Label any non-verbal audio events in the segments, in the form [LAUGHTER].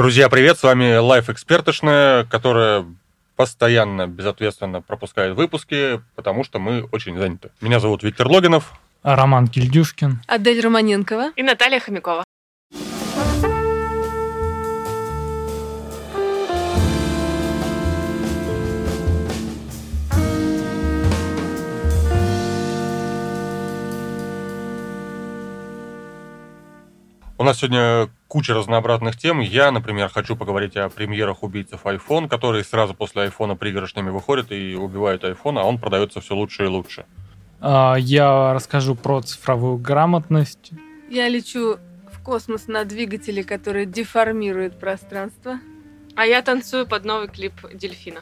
Друзья, привет, с вами Life Экспертошная, которая постоянно, безответственно пропускает выпуски, потому что мы очень заняты. Меня зовут Виктор Логинов. Роман Кильдюшкин. Адель Романенкова. И Наталья Хомякова. У нас сегодня куча разнообразных тем. Я, например, хочу поговорить о премьерах убийцев iPhone, которые сразу после iPhone пригоршнями выходят и убивают iPhone, а он продается все лучше и лучше. А, Я расскажу про цифровую грамотность. Я лечу в космос на двигателе, который деформирует пространство. А я танцую под новый клип Дельфина.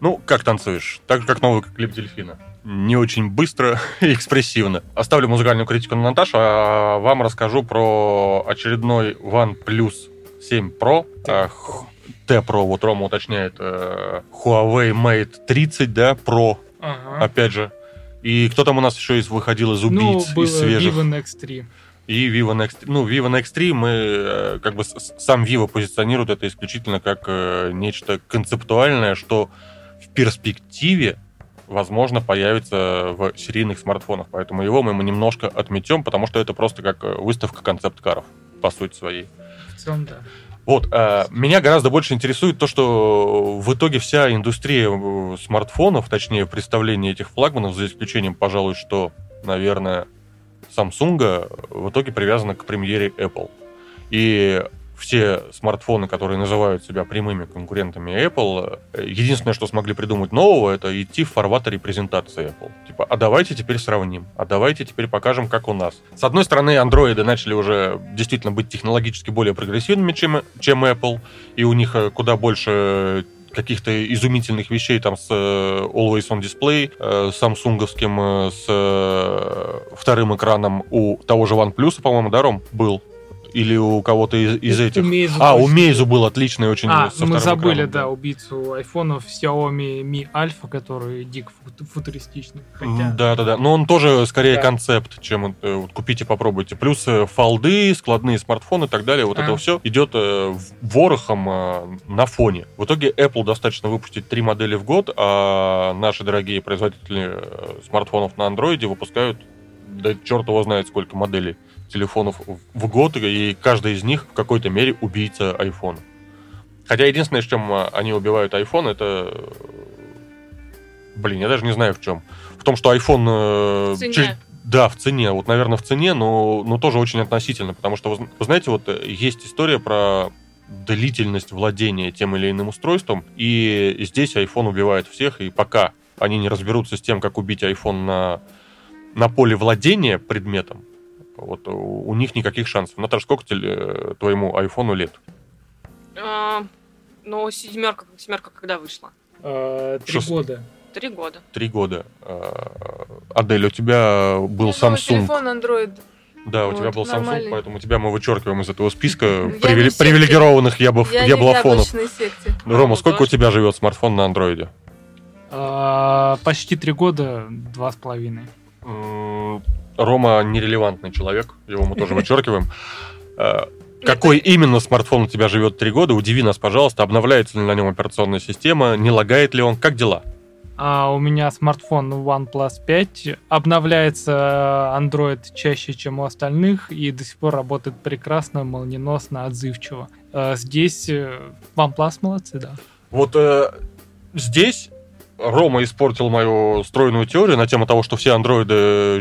Ну, как танцуешь? Так же, как новый клип Дельфина. Не очень быстро и экспрессивно. Оставлю музыкальную критику на Наташу, а вам расскажу про очередной OnePlus 7 Pro. А, T Pro, вот Рома уточняет, э, Huawei Mate 30, да, Pro, опять же. И кто там у нас еще из выходил из Ну, убийц, было из свежих? Vivo X3. И Vivo Next, ну, Vivo Next 3 мы, э, как бы, сам Vivo позиционирует это исключительно как э, нечто концептуальное, что в перспективе, возможно, появится в серийных смартфонах. Поэтому его мы немножко отметем, потому что это просто как э, выставка концепт-каров, по сути своей. В целом, да. Вот, э, меня гораздо больше интересует то, что в итоге вся индустрия э, смартфонов, точнее, представление этих флагманов, за исключением, пожалуй, что, наверное, Samsung, в итоге привязана к премьере Apple. И все смартфоны, которые называют себя прямыми конкурентами Apple, э, единственное, что смогли придумать нового, это идти в фарватере презентации Apple. Типа, а давайте теперь сравним, а давайте теперь покажем, как у нас. С одной стороны, андроиды начали уже действительно быть технологически более прогрессивными, чем, чем Apple, и у них э, куда больше каких-то изумительных вещей там с э, Always On Display, самсунговским, с вторым экраном у того же OnePlus, по-моему, да, Ром, был? Или у кого-то из, из У- у этих? Meizu а, у. Meizu был отличный очень А, ну мы забыли, экраном, да, убийцу айфонов Xiaomi Mi Alpha, который дико фу- футуристичный. Хотя, Да, да, да. Но он тоже скорее Да. концепт, чем э, вот купите, попробуйте. Плюс э, фолды, складные смартфоны и так далее. Вот А. это все идет э, ворохом э, на фоне. В итоге Apple достаточно выпустить три модели в год, а наши дорогие производители э, смартфонов на андроиде выпускают да черт его знает сколько моделей телефонов в- год, и каждый из них в какой-то мере убийца iPhone. Хотя единственное, с чем э, они убивают iPhone, это... э, Блин, я даже не знаю в чем. В том, что iPhone... э, В цене. чуть- Да, в цене. Вот, наверное, в цене, но, но тоже очень относительно. Потому что, вы знаете, вот э, есть история про длительность владения тем или иным устройством, и здесь iPhone убивает всех, и пока они не разберутся с тем, как убить iPhone на, на поле владения предметом, вот у, у них никаких шансов. Наташа, сколько теле- твоему айфону лет? А, ну, семерка, семерка когда вышла? э, Три Шест- года. Три года. Три года. А, Адель, у тебя был Samsung. Телефон Android. Да, у Вот, тебя был Samsung, нормальный. поэтому тебя мы вычеркиваем из этого списка секте. привилегированных ябов- Я яблофонов. Рома, Ну, сколько у тоже. тебя живет смартфон на андроиде? А, Почти три года, два с половиной. Рома нерелевантный человек, его мы тоже [LAUGHS] вычеркиваем. А, Какой именно смартфон у тебя живет три года? Удиви нас, пожалуйста. Обновляется ли на нем операционная система? Не лагает ли он? Как дела? А у меня смартфон OnePlus 5. Обновляется Android чаще, чем у остальных, и до сих пор работает прекрасно, молниеносно, отзывчиво. А Здесь э, OnePlus молодцы, да. Вот э, здесь Рома испортил мою стройную теорию на тему того, что все андроиды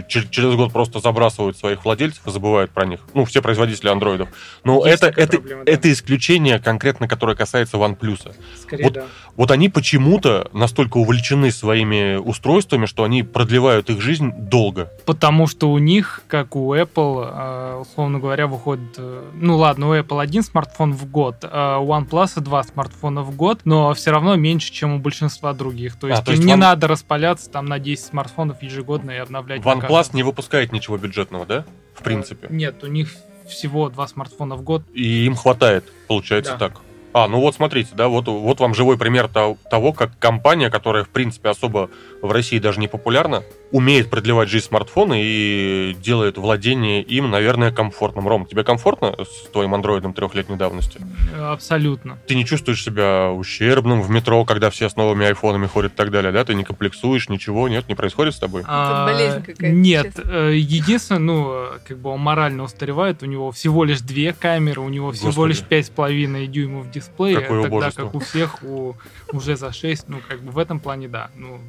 чер- через год просто забрасывают своих владельцев и забывают про них. Ну, все производители андроидов. Но Есть это, это, проблема, да. это исключение конкретно, которое касается OnePlus. Скорее, Вот да. Вот они почему-то настолько увлечены своими устройствами, что они продлевают их жизнь долго. Потому что у них, как у Apple, э, условно говоря, выходит... э, Ну ладно, у Apple один смартфон в год, а у OnePlus два смартфона в год, но все равно меньше, чем у большинства других. То А, есть то им есть не One- надо распаляться там на 10 смартфонов ежегодно и обновлять. OnePlus не выпускает ничего бюджетного, да? В принципе. Нет, у них всего два смартфона в год. И им хватает, получается Да. так. А, ну вот смотрите, да, вот, вот вам живой пример то- того, как компания, которая, в принципе, особо в России даже не популярна, умеет продлевать жизнь смартфона и делает владение им, наверное, комфортным. Ром, тебе комфортно с твоим андроидом трехлетней давности? Абсолютно. Ты не чувствуешь себя ущербным в метро, когда все с новыми айфонами ходят и так далее, да? Ты не комплексуешь, ничего, нет, не происходит с тобой? А, болезнь какая-то, Нет, честно. э, единственное, ну, как бы он морально устаревает, у него всего лишь две камеры, у него всего Господи. лишь пять с половиной дюймов дисплея, Какое тогда убожество. как у всех у, уже за 6, ну, как бы в этом плане, да. Ну,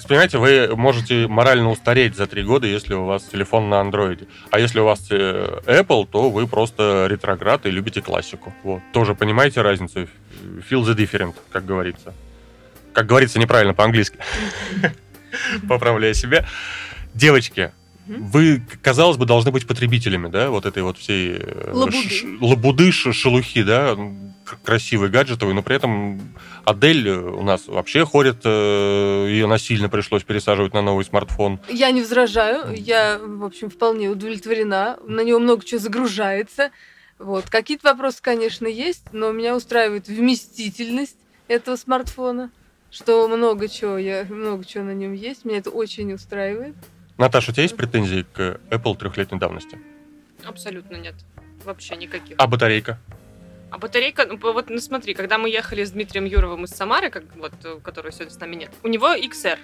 есть, понимаете, вы можете морально устареть за три года, если у вас телефон на андроиде. А если у вас э, Apple, то вы просто ретроград и любите классику. Вот. Тоже понимаете разницу? Feel the different, как говорится. Как говорится неправильно по-английски. [LAUGHS] Поправляя себя. Девочки, вы, казалось бы, должны быть потребителями, да, вот этой вот всей э, Лабуды. ш- лабуды, ш- шелухи, да, к- красивой, гаджетовой, но при этом Адель у нас вообще ходит, э, ее насильно пришлось пересаживать на новый смартфон. Я не возражаю, я, в общем, вполне удовлетворена. На него много чего загружается. Вот. Какие-то вопросы, конечно, есть, но меня устраивает вместительность этого смартфона, что много чего, я, много чего на нем есть. Меня это очень устраивает. Наташа, у тебя есть претензии к Apple трехлетней давности? Абсолютно нет. Вообще никаких. А батарейка? А батарейка, ну вот ну, смотри, когда мы ехали с Дмитрием Юровым из Самары, как, вот, э, которого сегодня с нами нет, у него XR.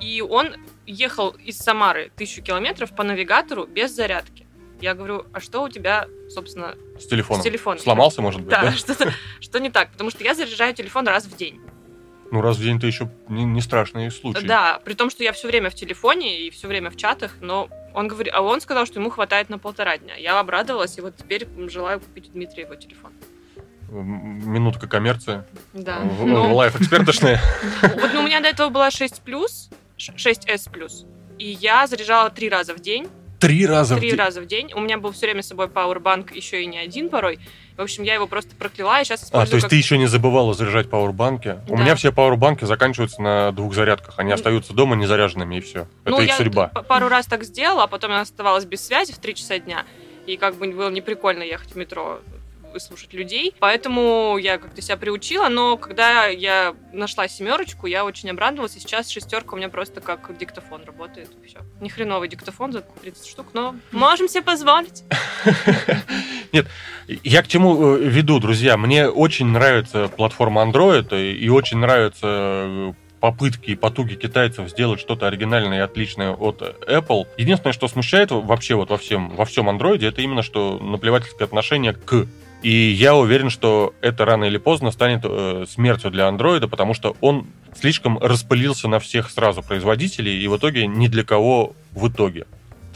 И он ехал из Самары тысячу километров по навигатору без зарядки. Я говорю, а что у тебя, собственно, С телефоном? с телефоном? Сломался, может быть, Да, да? что-то что не так, потому что я заряжаю телефон раз в день. Ну, раз в день ты еще не, не страшный случай. Да, при том, что я все время в телефоне и все время в чатах, но он говорит, а он сказал, что ему хватает на полтора дня. Я обрадовалась, и вот теперь желаю купить у Дмитрия его телефон. Минутка коммерции. Да. В- Ну, Лайф экспертошные. [LAUGHS] Вот ну, у меня до этого была 6 плюс, 6S плюс. И я заряжала три раза в день. Три раза в Три день. раза в день. У меня был все время с собой пауэрбанк, еще и не один порой. В общем, я его просто прокляла, и сейчас А, использую то есть как... ты еще не забывала заряжать пауэрбанки? У Да. меня все пауэрбанки заканчиваются на двух зарядках. Они остаются дома незаряженными, и все. Это Ну, их я судьба. пару раз так сделала, а потом я оставалась без связи в 3 часа дня. И как бы было неприкольно ехать в метро слушать людей. Поэтому я как-то себя приучила, но когда я нашла семерочку, я очень обрадовалась, и сейчас шестерка у меня просто как диктофон работает. Все. Не хреновый диктофон за 30 штук, но можем себе позволить. [LAUGHS] Я к чему э, веду, друзья? Мне очень нравится платформа Android и и очень нравятся э, попытки и потуги китайцев сделать что-то оригинальное и отличное от Apple. Единственное, что смущает вообще вот во всем, во всем Android, это именно что наплевательское отношение к. И я уверен, что это рано или поздно станет э, смертью для Android, потому что он слишком распылился на всех сразу производителей, и в итоге ни для кого в итоге.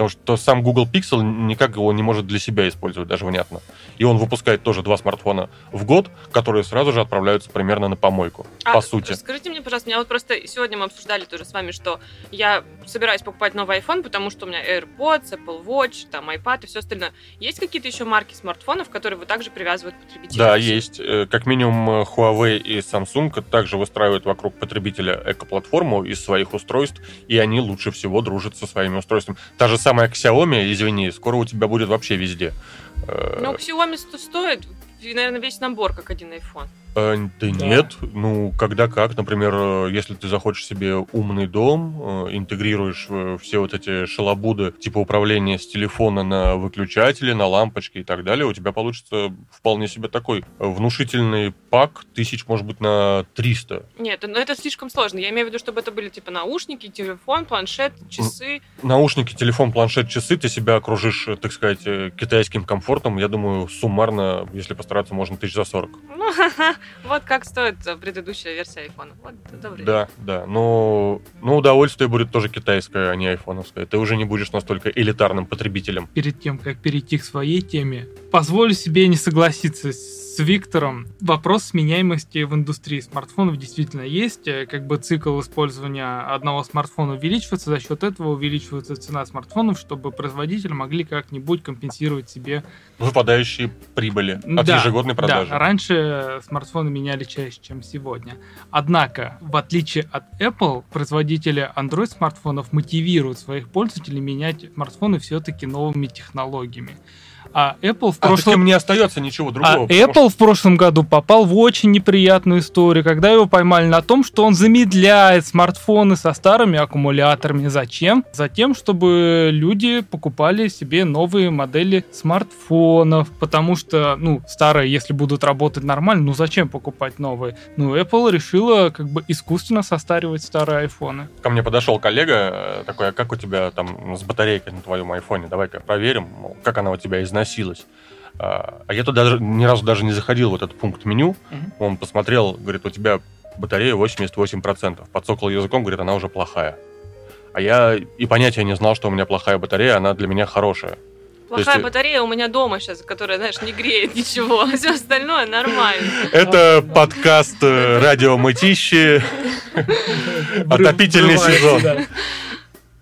Потому что сам Google Pixel никак его не может для себя использовать, даже внятно. И он выпускает тоже два смартфона в год, которые сразу же отправляются примерно на помойку, А, по сути. Скажите мне, пожалуйста, меня вот просто сегодня мы обсуждали тоже с вами, что я собираюсь покупать новый iPhone, потому что у меня AirPods, Apple Watch, там iPad и все остальное. Есть какие-то еще марки смартфонов, которые вы также привязывают к потребителю? Да, есть. Э, Как минимум э, Huawei и Samsung также выстраивают вокруг потребителя экоплатформу из своих устройств, и они лучше всего дружат со своими устройствами. Та же самая Xiaomi, извини, скоро у тебя будет вообще везде. Ну, Xiaomi сто- стоит, наверное, весь набор, как один iPhone. Э, Да нет, ну когда как, например, э, если ты захочешь себе умный дом, э, интегрируешь все вот эти шалобуды типа управления с телефона на выключатели, на лампочки и так далее, у тебя получится вполне себе такой внушительный пак, тысяч, может быть, на 300. Нет, но это слишком сложно. Я имею в виду, чтобы это были типа наушники, телефон, планшет, часы. Наушники, телефон, планшет, часы, ты себя окружишь, так сказать, китайским комфортом, я думаю, суммарно, если постараться, можно тысяч за 40. Ну, [LAUGHS] вот как стоит предыдущая версия iPhone. Вот, добрый. Да, да. Но, но удовольствие будет тоже китайское, а не айфоновское. Ты уже не будешь настолько элитарным потребителем. перед тем, как перейти к своей теме, позволю себе не согласиться с Виктором. Вопрос сменяемости в индустрии смартфонов действительно есть. Э, Как бы цикл использования одного смартфона увеличивается, за счет этого увеличивается цена смартфонов, чтобы производители могли как-нибудь компенсировать себе Выпадающие прибыли от Да, ежегодной продажи. Да, раньше смартфоны меняли чаще, чем сегодня. Однако, в отличие от Apple, производители Android смартфонов мотивируют своих пользователей менять смартфоны все-таки новыми технологиями. А Apple в А прошлом... таким не остается ничего другого. А Apple в прошлом году попал в очень неприятную историю, когда его поймали на том, что он замедляет смартфоны со старыми аккумуляторами. Зачем? Затем, чтобы люди покупали себе новые модели смартфонов, потому что, ну, старые, если будут работать нормально, ну зачем покупать новые? Ну, Apple решила как бы искусственно состаривать старые айфоны. Ко мне подошел коллега э, такой, а как у тебя там с батарейкой на твоем айфоне? Давай-ка проверим, как она у тебя износилась. А а я туда даже ни разу даже не заходил в этот пункт меню. Мгм. Он посмотрел, говорит, у тебя батарея 88%. Подсокал языком, говорит, она уже плохая. А я и понятия не знал, что у меня плохая батарея, она для меня хорошая. Плохая есть- батарея у меня дома сейчас, которая, знаешь, не греет ничего, а все остальное нормально. Это подкаст э, «Радио Мытищи». Отопительный сезон.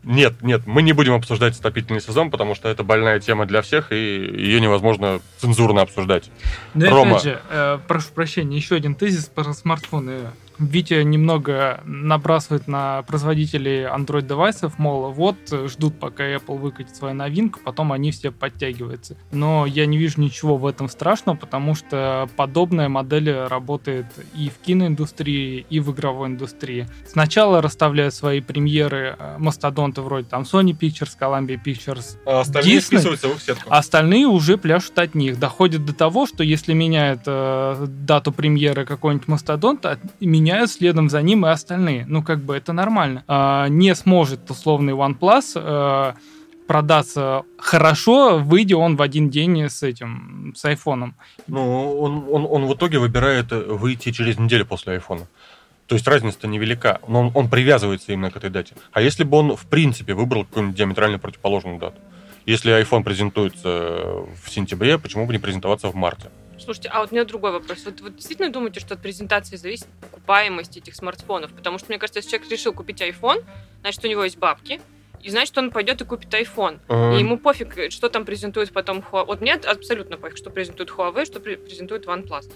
Нет, нет, мы не будем обсуждать отопительный сезон, потому что это больная тема для всех, и ее невозможно цензурно обсуждать. Ну и Рома. опять же, э, прошу прощения, еще один тезис про смартфоны. Витя немного набрасывает на производителей Android-девайсов, мол, вот, ждут, пока Apple выкатит свою новинку, потом они все подтягиваются. Но я не вижу ничего в этом страшного, потому что подобная модель работает и в киноиндустрии, и в игровой индустрии. Сначала расставляют свои премьеры э, мастодонты вроде там Sony Pictures, Columbia Pictures, А остальные вписываются в сетку. а остальные уже пляшут от них. Доходит до того, что если меняют э, дату премьеры какой-нибудь мастодонт, а меняют следом за ним и остальные. Ну, как бы это нормально. А, не сможет условный OnePlus э, продаться хорошо, выйдя он в один день с этим, с айфоном. Ну, он, он, он в итоге выбирает выйти через неделю после айфона. То есть разница-то невелика, но он, он привязывается именно к этой дате. А если бы он, в принципе, выбрал какую-нибудь диаметрально противоположную дату? Если iPhone презентуется в сентябре, почему бы не презентоваться в марте? Слушайте, а вот у меня другой вопрос. Вот вы действительно думаете, что от презентации зависит покупаемость этих смартфонов? Потому что, мне кажется, если человек решил купить iPhone, значит, у него есть бабки, и значит, он пойдет и купит iPhone. Э, И ему пофиг, что там презентует потом Huawei. Вот мне абсолютно пофиг, что презентует Huawei, что пре- презентует OnePlus.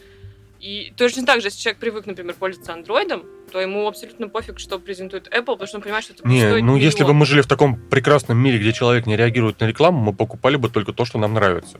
И точно так же, если человек привык, например, пользоваться андроидом, то ему абсолютно пофиг, что презентует Apple, потому что он понимает, что это Не, стоить ну если бы миллион. мы жили в таком прекрасном мире, где человек не реагирует на рекламу, мы покупали бы только то, что нам нравится,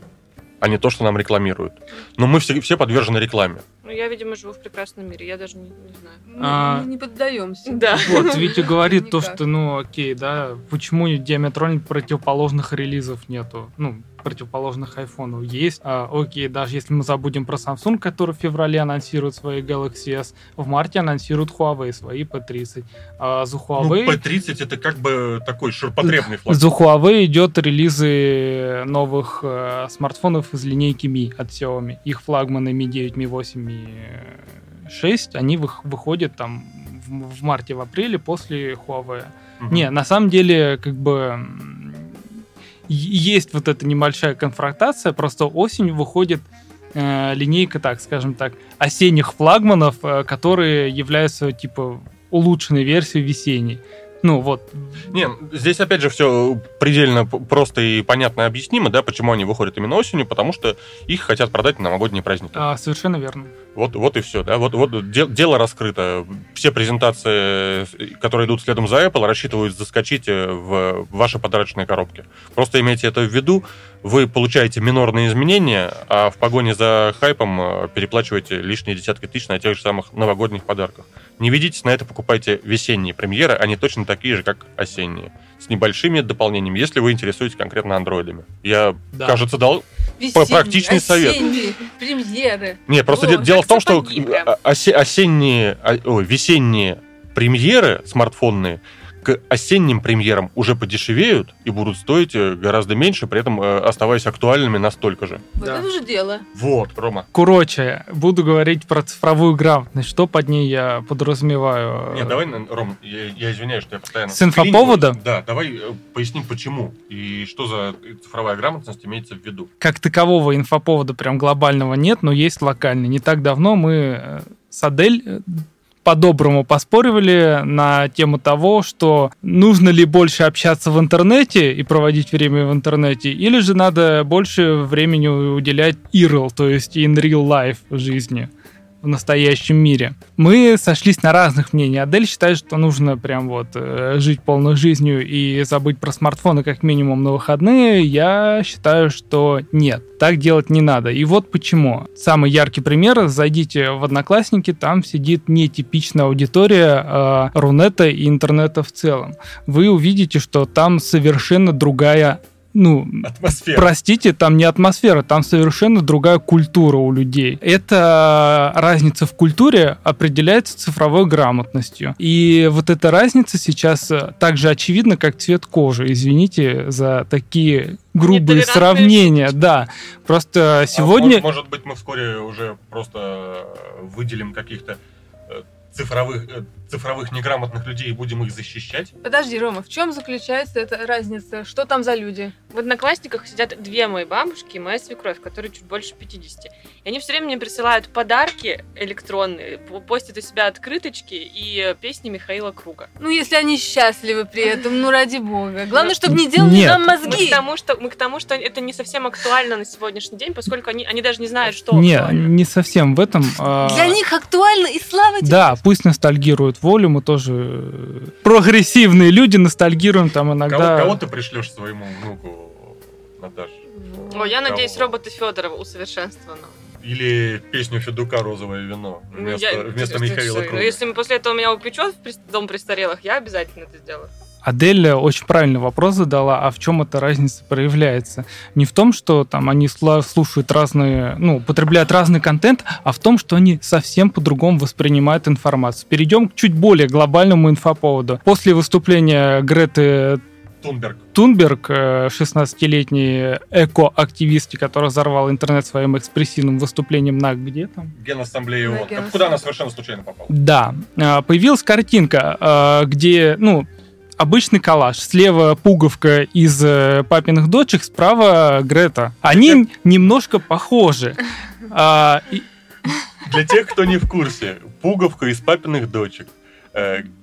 а не то, что нам рекламируют. Но мы все, все подвержены рекламе. Ну, я, видимо, живу в прекрасном мире, я даже не, не знаю. Мы, А. мы не поддаемся. Да. Вот, Витя [LAUGHS] говорит то, что, ну, окей, да, почему диаметрально противоположных релизов нету? Ну, противоположных айфонов есть. А, окей, даже если мы забудем про Samsung, который в феврале анонсирует свои Galaxy S, в марте анонсирует Huawei свои P30. А за Huawei... Ну, P30 это как бы такой ширпотребный флаг. За Huawei идет релизы новых э, смартфонов из линейки Mi от Xiaomi. Их флагманы Mi 9, Mi 8, Mi 6, они вых- выходят там в, в марте, в апреле после Huawei. Мгм. Не, на самом деле, как бы есть вот эта небольшая конфронтация, просто осенью выходит э, линейка, так скажем так, осенних флагманов, э, которые являются типа улучшенной версией весенней. Ну вот, Не, здесь опять же все предельно просто и понятно объяснимо, да, почему они выходят именно осенью, потому что их хотят продать на новогодние праздники. а, совершенно верно. Вот, вот и все, да, вот, вот де- дело раскрыто. Все презентации, которые идут следом за Apple, рассчитывают заскочить э, в ваши подарочные коробки. Просто имейте это в виду, вы получаете минорные изменения, а в погоне за хайпом э, переплачиваете лишние десятки тысяч на тех же самых новогодних подарках. Не ведитесь на это, покупайте весенние премьеры, они точно такие же, как осенние. С небольшими дополнениями, если вы интересуетесь конкретно андроидами. Я, Да. кажется, дал Весенние, практичный совет. премьеры. не, просто О, де- дело в том, что а- осе- осенние, а- ой, весенние премьеры смартфонные к осенним премьерам уже подешевеют и будут стоить э, гораздо меньше, при этом э, оставаясь актуальными настолько же. Вот Да. это уже дело. Вот, Рома. Короче, буду говорить про цифровую грамотность. Что под ней я подразумеваю? Нет, давай, Ром, я, я извиняюсь, что я постоянно... С инфоповода? Да, давай э, поясним, почему и что за цифровая грамотность имеется в виду. Как такового инфоповода прям глобального нет, но есть локальный. Не так давно мы с Адель по-доброму поспоривали на тему того, что нужно ли больше общаться в интернете и проводить время в интернете, или же надо больше времени уделять IRL, то есть in real life жизни. В настоящем мире. Мы сошлись на разных мнениях. Адель считает, что нужно прям вот э, жить полной жизнью и забыть про смартфоны как минимум на выходные. Я считаю, что нет, так делать не надо. И вот почему. Самый яркий пример. Зайдите в Одноклассники, там сидит нетипичная аудитория э, Рунета и интернета в целом. Вы увидите, что там совершенно другая ну, Атмосфера. простите, там не атмосфера, там совершенно другая культура у людей. Эта разница в культуре определяется цифровой грамотностью. И вот эта разница сейчас э, так же очевидна, как цвет кожи. Извините за такие грубые сравнения. шуточки. Да, просто А сегодня... может, может быть, мы вскоре уже просто э, выделим каких-то э, цифровых, цифровых неграмотных людей и будем их защищать? Подожди, Рома, в чем заключается эта разница? Что там за люди? В Одноклассниках сидят две мои бабушки и моя свекровь, которой чуть больше 50. И они все время мне присылают подарки электронные, по- постят у себя открыточки и песни Михаила Круга. Ну, если они счастливы при этом, ну ради бога. Главное, чтобы не делали нет. нам Мы к, мозги. тому, что, мы к тому, что это не совсем актуально на сегодняшний день, поскольку они, они даже не знают, что Не, актуально. не совсем в этом. а, Для них актуально, и слава тебе. Да, пусть ностальгируют волю, мы тоже э, прогрессивные люди, ностальгируем там иногда. Кого, кого ты пришлешь своему внуку, Наташ? О, я надеюсь, Кого? робота Федорова усовершенствовано. Или песню Федука «Розовое вино» Ну, вместо, я- вместо что- Михаила что- Круга. Ну, если после этого меня упечет в дом престарелых, я обязательно это сделаю. Адель очень правильный вопрос задала, а в чем эта разница проявляется? Не в том, что там они слушают разные, ну, потребляют разный контент, а в том, что они совсем по-другому воспринимают информацию. Перейдем к чуть более глобальному инфоповоду. После выступления Греты Тунберг. Тунберг, э, 16-летней эко-активистки, которая взорвала интернет своим экспрессивным выступлением на где там? Генассамблея На ООН. Генассамблее. Куда она совершенно случайно попала? Да, а, появилась картинка, а, где, ну, обычный коллаж. Слева пуговка из э, папиных дочек, справа Грета. Они немножко похожи. А, и- Для тех, кто не в курсе, пуговка из папиных дочек.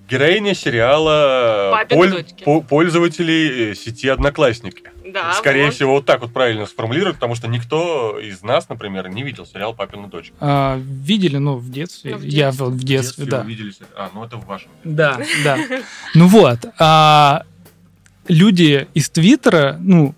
Э, Героиня сериала «Папины поль- дочки». по- пользователей э, сети Одноклассники. Да, Скорее вот. всего, вот так вот правильно сформулировать, потому что никто из нас, например, не видел сериал «Папины дочки». а, видели, ну, в детстве. Ну, в Я детстве. вот в детстве, да. увидели се- А, ну это в вашем. Да, да. Ну вот, а, люди из Твиттера, ну,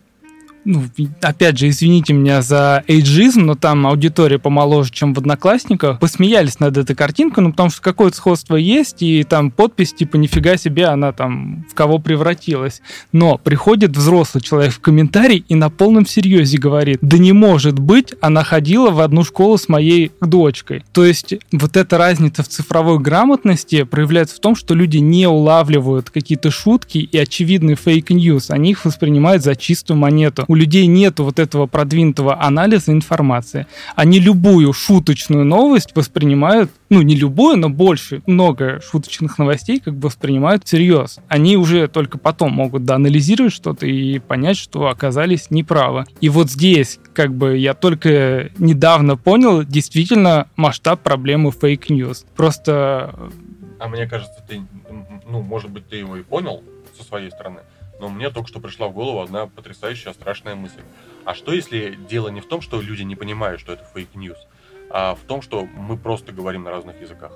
ну, опять же, извините меня за эйджизм, но там аудитория помоложе, чем в Одноклассниках, посмеялись над этой картинкой, ну, потому что какое-то сходство есть, и там подпись, типа, нифига себе, она там в кого превратилась. Но приходит взрослый человек в комментарий и на полном серьезе говорит, да не может быть, она ходила в одну школу с моей дочкой. То есть вот эта разница в цифровой грамотности проявляется в том, что люди не улавливают какие-то шутки и очевидный фейк-ньюс, они их воспринимают за чистую монету. У людей нет вот этого продвинутого анализа информации. Они любую шуточную новость воспринимают, ну не любую, но больше, много шуточных новостей как бы воспринимают всерьез. Они уже только потом могут доанализировать что-то и понять, что оказались неправы. И вот здесь как бы я только недавно понял действительно масштаб проблемы фейк-ньюс. Просто А мне кажется, ты, ну, может быть, ты его и понял со своей стороны, но мне только что пришла в голову одна потрясающая, страшная мысль. А что если дело не в том, что люди не понимают, что это fake news, а в том, что мы просто говорим на разных языках?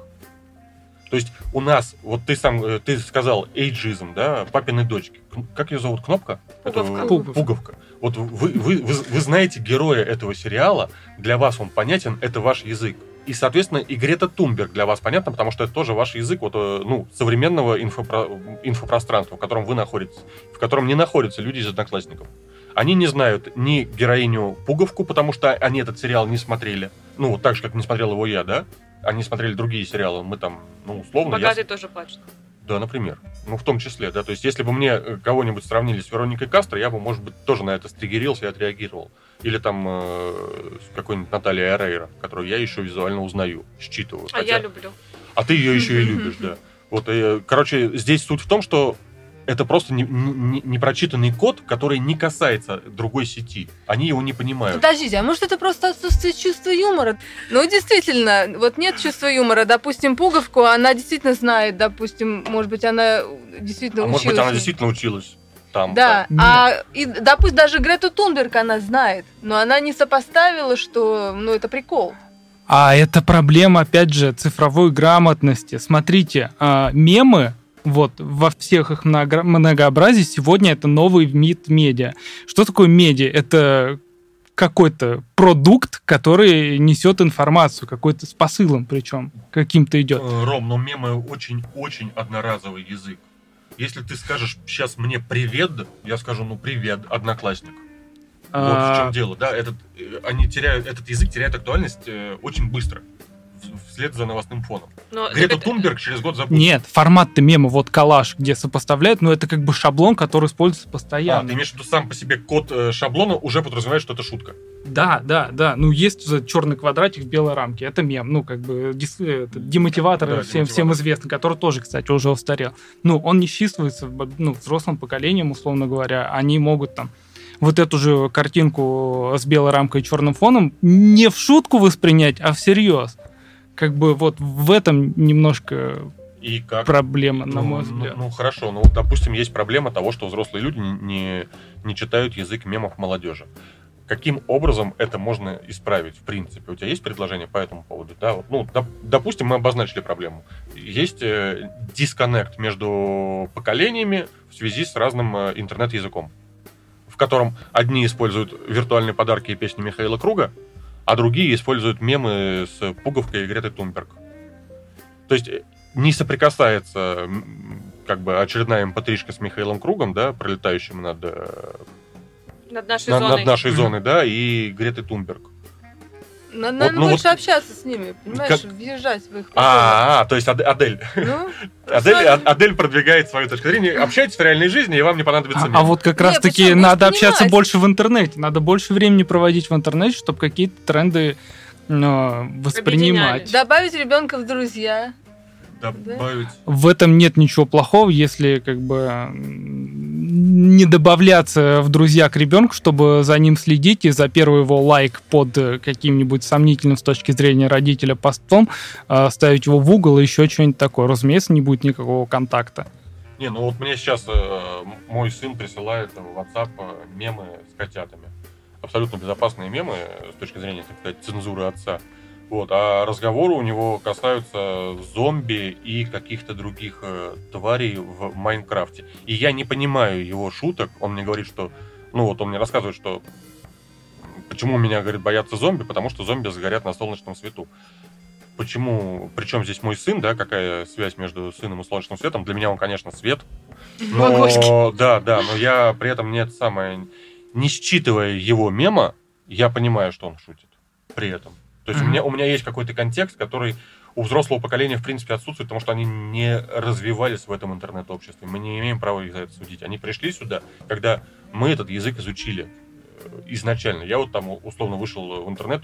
То есть у нас, вот ты сам, э, ты сказал эйджизм, да, папины дочки. Как ее зовут? Кнопка? Пуговка. Это- Пуговка. Пуговка. Вот вы, вы, вы, вы знаете героя этого сериала, для вас он понятен, это ваш язык. И, соответственно, и Грета Тунберг для вас понятна, потому что это тоже ваш язык вот, э, ну, современного инфопро- инфопространства, в котором вы находитесь, в котором не находятся люди из одноклассников. Они не знают ни героиню Пуговку, потому что они этот сериал не смотрели. Ну, вот так же, как не смотрел его я, да? Они смотрели другие сериалы. Мы там, ну, условно, я Богатый тоже плачет. Да, например. Ну, в том числе, да. То есть, если бы мне э, кого-нибудь сравнили с Вероникой Кастро, я бы, может быть, тоже на это стригерился и отреагировал. Или там э, какой-нибудь Натальей Арейра, которую я еще визуально узнаю, считываю. А Хотя- я люблю. а ты ее еще и [LAUGHS] любишь, да. Вот, э, короче, здесь суть в том, что это просто не- не- непрочитанный код, который не касается другой сети. Они его не понимают. Подождите, а может это просто отсутствие чувства юмора? Ну, действительно, вот нет чувства юмора. Допустим, пуговку, она действительно знает, допустим, может быть, она действительно А может училась. быть, она действительно училась там. Да, Нет. а и, допустим, даже Грету Тунберг она знает, но она не сопоставила, что, ну, это прикол. А это проблема, опять же, цифровой грамотности. Смотрите, а, мемы вот, во всех их много- многообразии сегодня это новый вид медиа. Что такое медиа? Это какой-то продукт, который несет информацию, какой-то с посылом причем каким-то идет. Э, Ром, но мемы очень-очень одноразовый язык. Если ты скажешь сейчас мне привет, я скажу, ну привет, одноклассник. Вот в А, чем дело, да, этот, э, они теряют, этот язык теряет актуальность э, очень быстро, вслед за новостным фоном. Но Грета это- Тунберг через год забудет. Нет, формат-то мема, вот коллаж, где сопоставляют, но это как бы шаблон, который используется А, постоянно. ты имеешь в виду сам по себе код э, шаблона уже подразумевает, что это шутка. Да, да, да. Ну, есть черный квадратик в белой рамке. Это мем. Ну, как бы дис- это демотиватор Да, всем, демотиватор. всем известный, который тоже, кстати, уже устарел. Ну, он не считывается в- ну, взрослым поколением, условно говоря. Они могут там вот эту же картинку с белой рамкой и черным фоном не в шутку воспринять, а всерьез. Как бы вот в этом немножко И как? проблема, на Ну, мой ну, взгляд. ну, хорошо, ну допустим, есть проблема того, что взрослые люди не, не, не читают язык мемов молодежи. Каким образом это можно исправить, в принципе? У тебя есть предложение по этому поводу? Да, вот, ну, доп- допустим, мы обозначили проблему. Есть э, дисконнект между поколениями в связи с разным э, интернет-языком, в котором одни используют виртуальные подарки и песни Михаила Круга, а другие используют мемы с Пуговкой и Гретой Тунберг. То есть э, не соприкасается как бы очередная mp с Михаилом Кругом, да, пролетающим над, э, над нашей над, зоной. над нашей Мгм. зоной, да, и Гретой Тунберг. На- Надо ну больше вот- общаться с ними, понимаешь, Как- въезжать в их А, а, то есть Аде- Адель. Ну, [LAUGHS] Адель. А- Адель продвигает свою точку зрения. Общайтесь в реальной жизни, и вам не понадобится А, а вот как Не, раз таки почему? надо общаться понимать. больше в интернете. Надо больше времени проводить в интернете, чтобы какие-то тренды ну, воспринимать. добавить ребенка в друзья. Добавить. В этом нет ничего плохого, если как бы не добавляться в друзья к ребенку, чтобы за ним следить и за первый его лайк под каким-нибудь сомнительным с точки зрения родителя постом э, ставить его в угол и еще что-нибудь такое. Разумеется, не будет никакого контакта. Не, ну вот мне сейчас э, мой сын присылает в WhatsApp э, мемы с котятами. Абсолютно безопасные мемы э, с точки зрения, так сказать, цензуры отца. Вот, а разговоры у него касаются зомби и каких-то других э, тварей в Майнкрафте. И я не понимаю его шуток. Он мне говорит, что... Ну вот он мне рассказывает, что... Почему меня, говорит, боятся зомби? Потому что зомби сгорят на солнечном свету. Почему? Причем здесь мой сын, да? Какая связь между сыном и солнечным светом? Для меня он, конечно, свет. Но, да, да, но я при этом не это самое, не считывая его мема, я понимаю, что он шутит при этом. То есть у Мгм. меня, у меня есть какой-то контекст, который у взрослого поколения, в принципе, отсутствует, потому что они не развивались в этом интернет-обществе. Мы не имеем права их за это судить. Они пришли сюда, когда мы этот язык изучили э, изначально. Я вот там условно вышел в интернет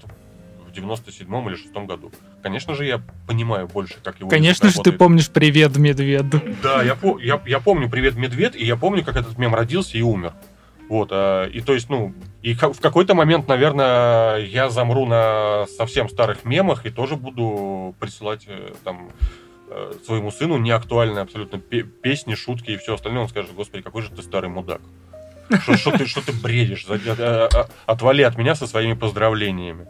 в 97-м или 6 году. Конечно же, я понимаю больше, как его Конечно же, ты работает. помнишь «Привет, медведь». Да, я, я, я помню «Привет, медведь», и я помню, как этот мем родился и умер. Вот, а, и то есть, ну, и в какой-то момент, наверное, я замру на совсем старых мемах и тоже буду присылать э, там э, своему сыну неактуальные абсолютно пе- песни, шутки и все остальное. Он скажет, господи, какой же ты старый мудак. Что, ты, что ты бредишь? А- а- Отвали от меня со своими поздравлениями.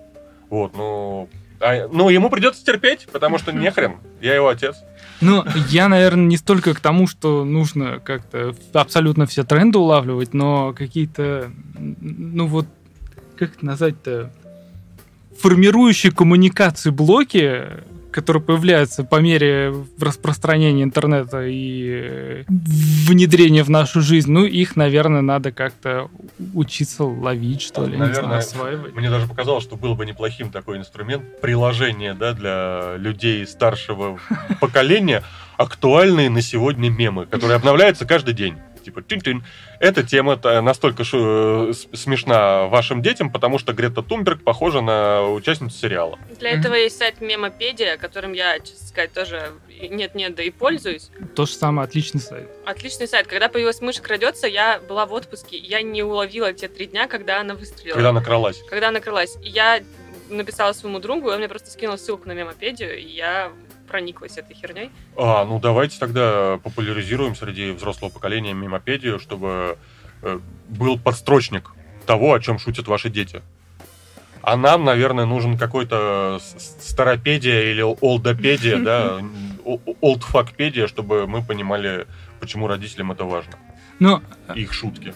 Вот, ну... а, ну, ему придется терпеть, потому что нехрен. Я его отец. Ну, я, наверное, не столько к тому, что нужно как-то абсолютно все тренды улавливать, но какие-то, ну вот, как это назвать-то, формирующие коммуникации блоки, которые появляются по мере распространения интернета и внедрения в нашу жизнь, ну, их, наверное, надо как-то учиться ловить, что ли, не знаю, Наверное, осваивать. Мне даже показалось, что было бы неплохим такой инструмент, приложение, да, для людей старшего поколения, актуальные на сегодня мемы, которые обновляются каждый день. Типа, тин-тин. Эта тема -то настолько шу- э, смешна вашим детям, потому что Грета Тунберг похожа на участницу сериала. Для этого есть сайт Мемопедия, которым я, честно сказать, тоже нет-нет, да и пользуюсь. То же самое, отличный сайт. Отличный сайт. Когда появилась мышь крадется, я была в отпуске. Я не уловила те три дня, когда она выстрелила. Когда накралась. Когда она крылась. И я написала своему другу, и он мне просто скинул ссылку на мемопедию, и я прониклась этой херней. А, ну давайте тогда популяризируем среди взрослого поколения мемопедию, чтобы э, был подстрочник того, о чем шутят ваши дети. А нам, наверное, нужен какой-то с- старопедия или олдопедия, да, [LAUGHS] олдфакпедия, чтобы мы понимали, почему родителям это важно. Ну, Их шутки.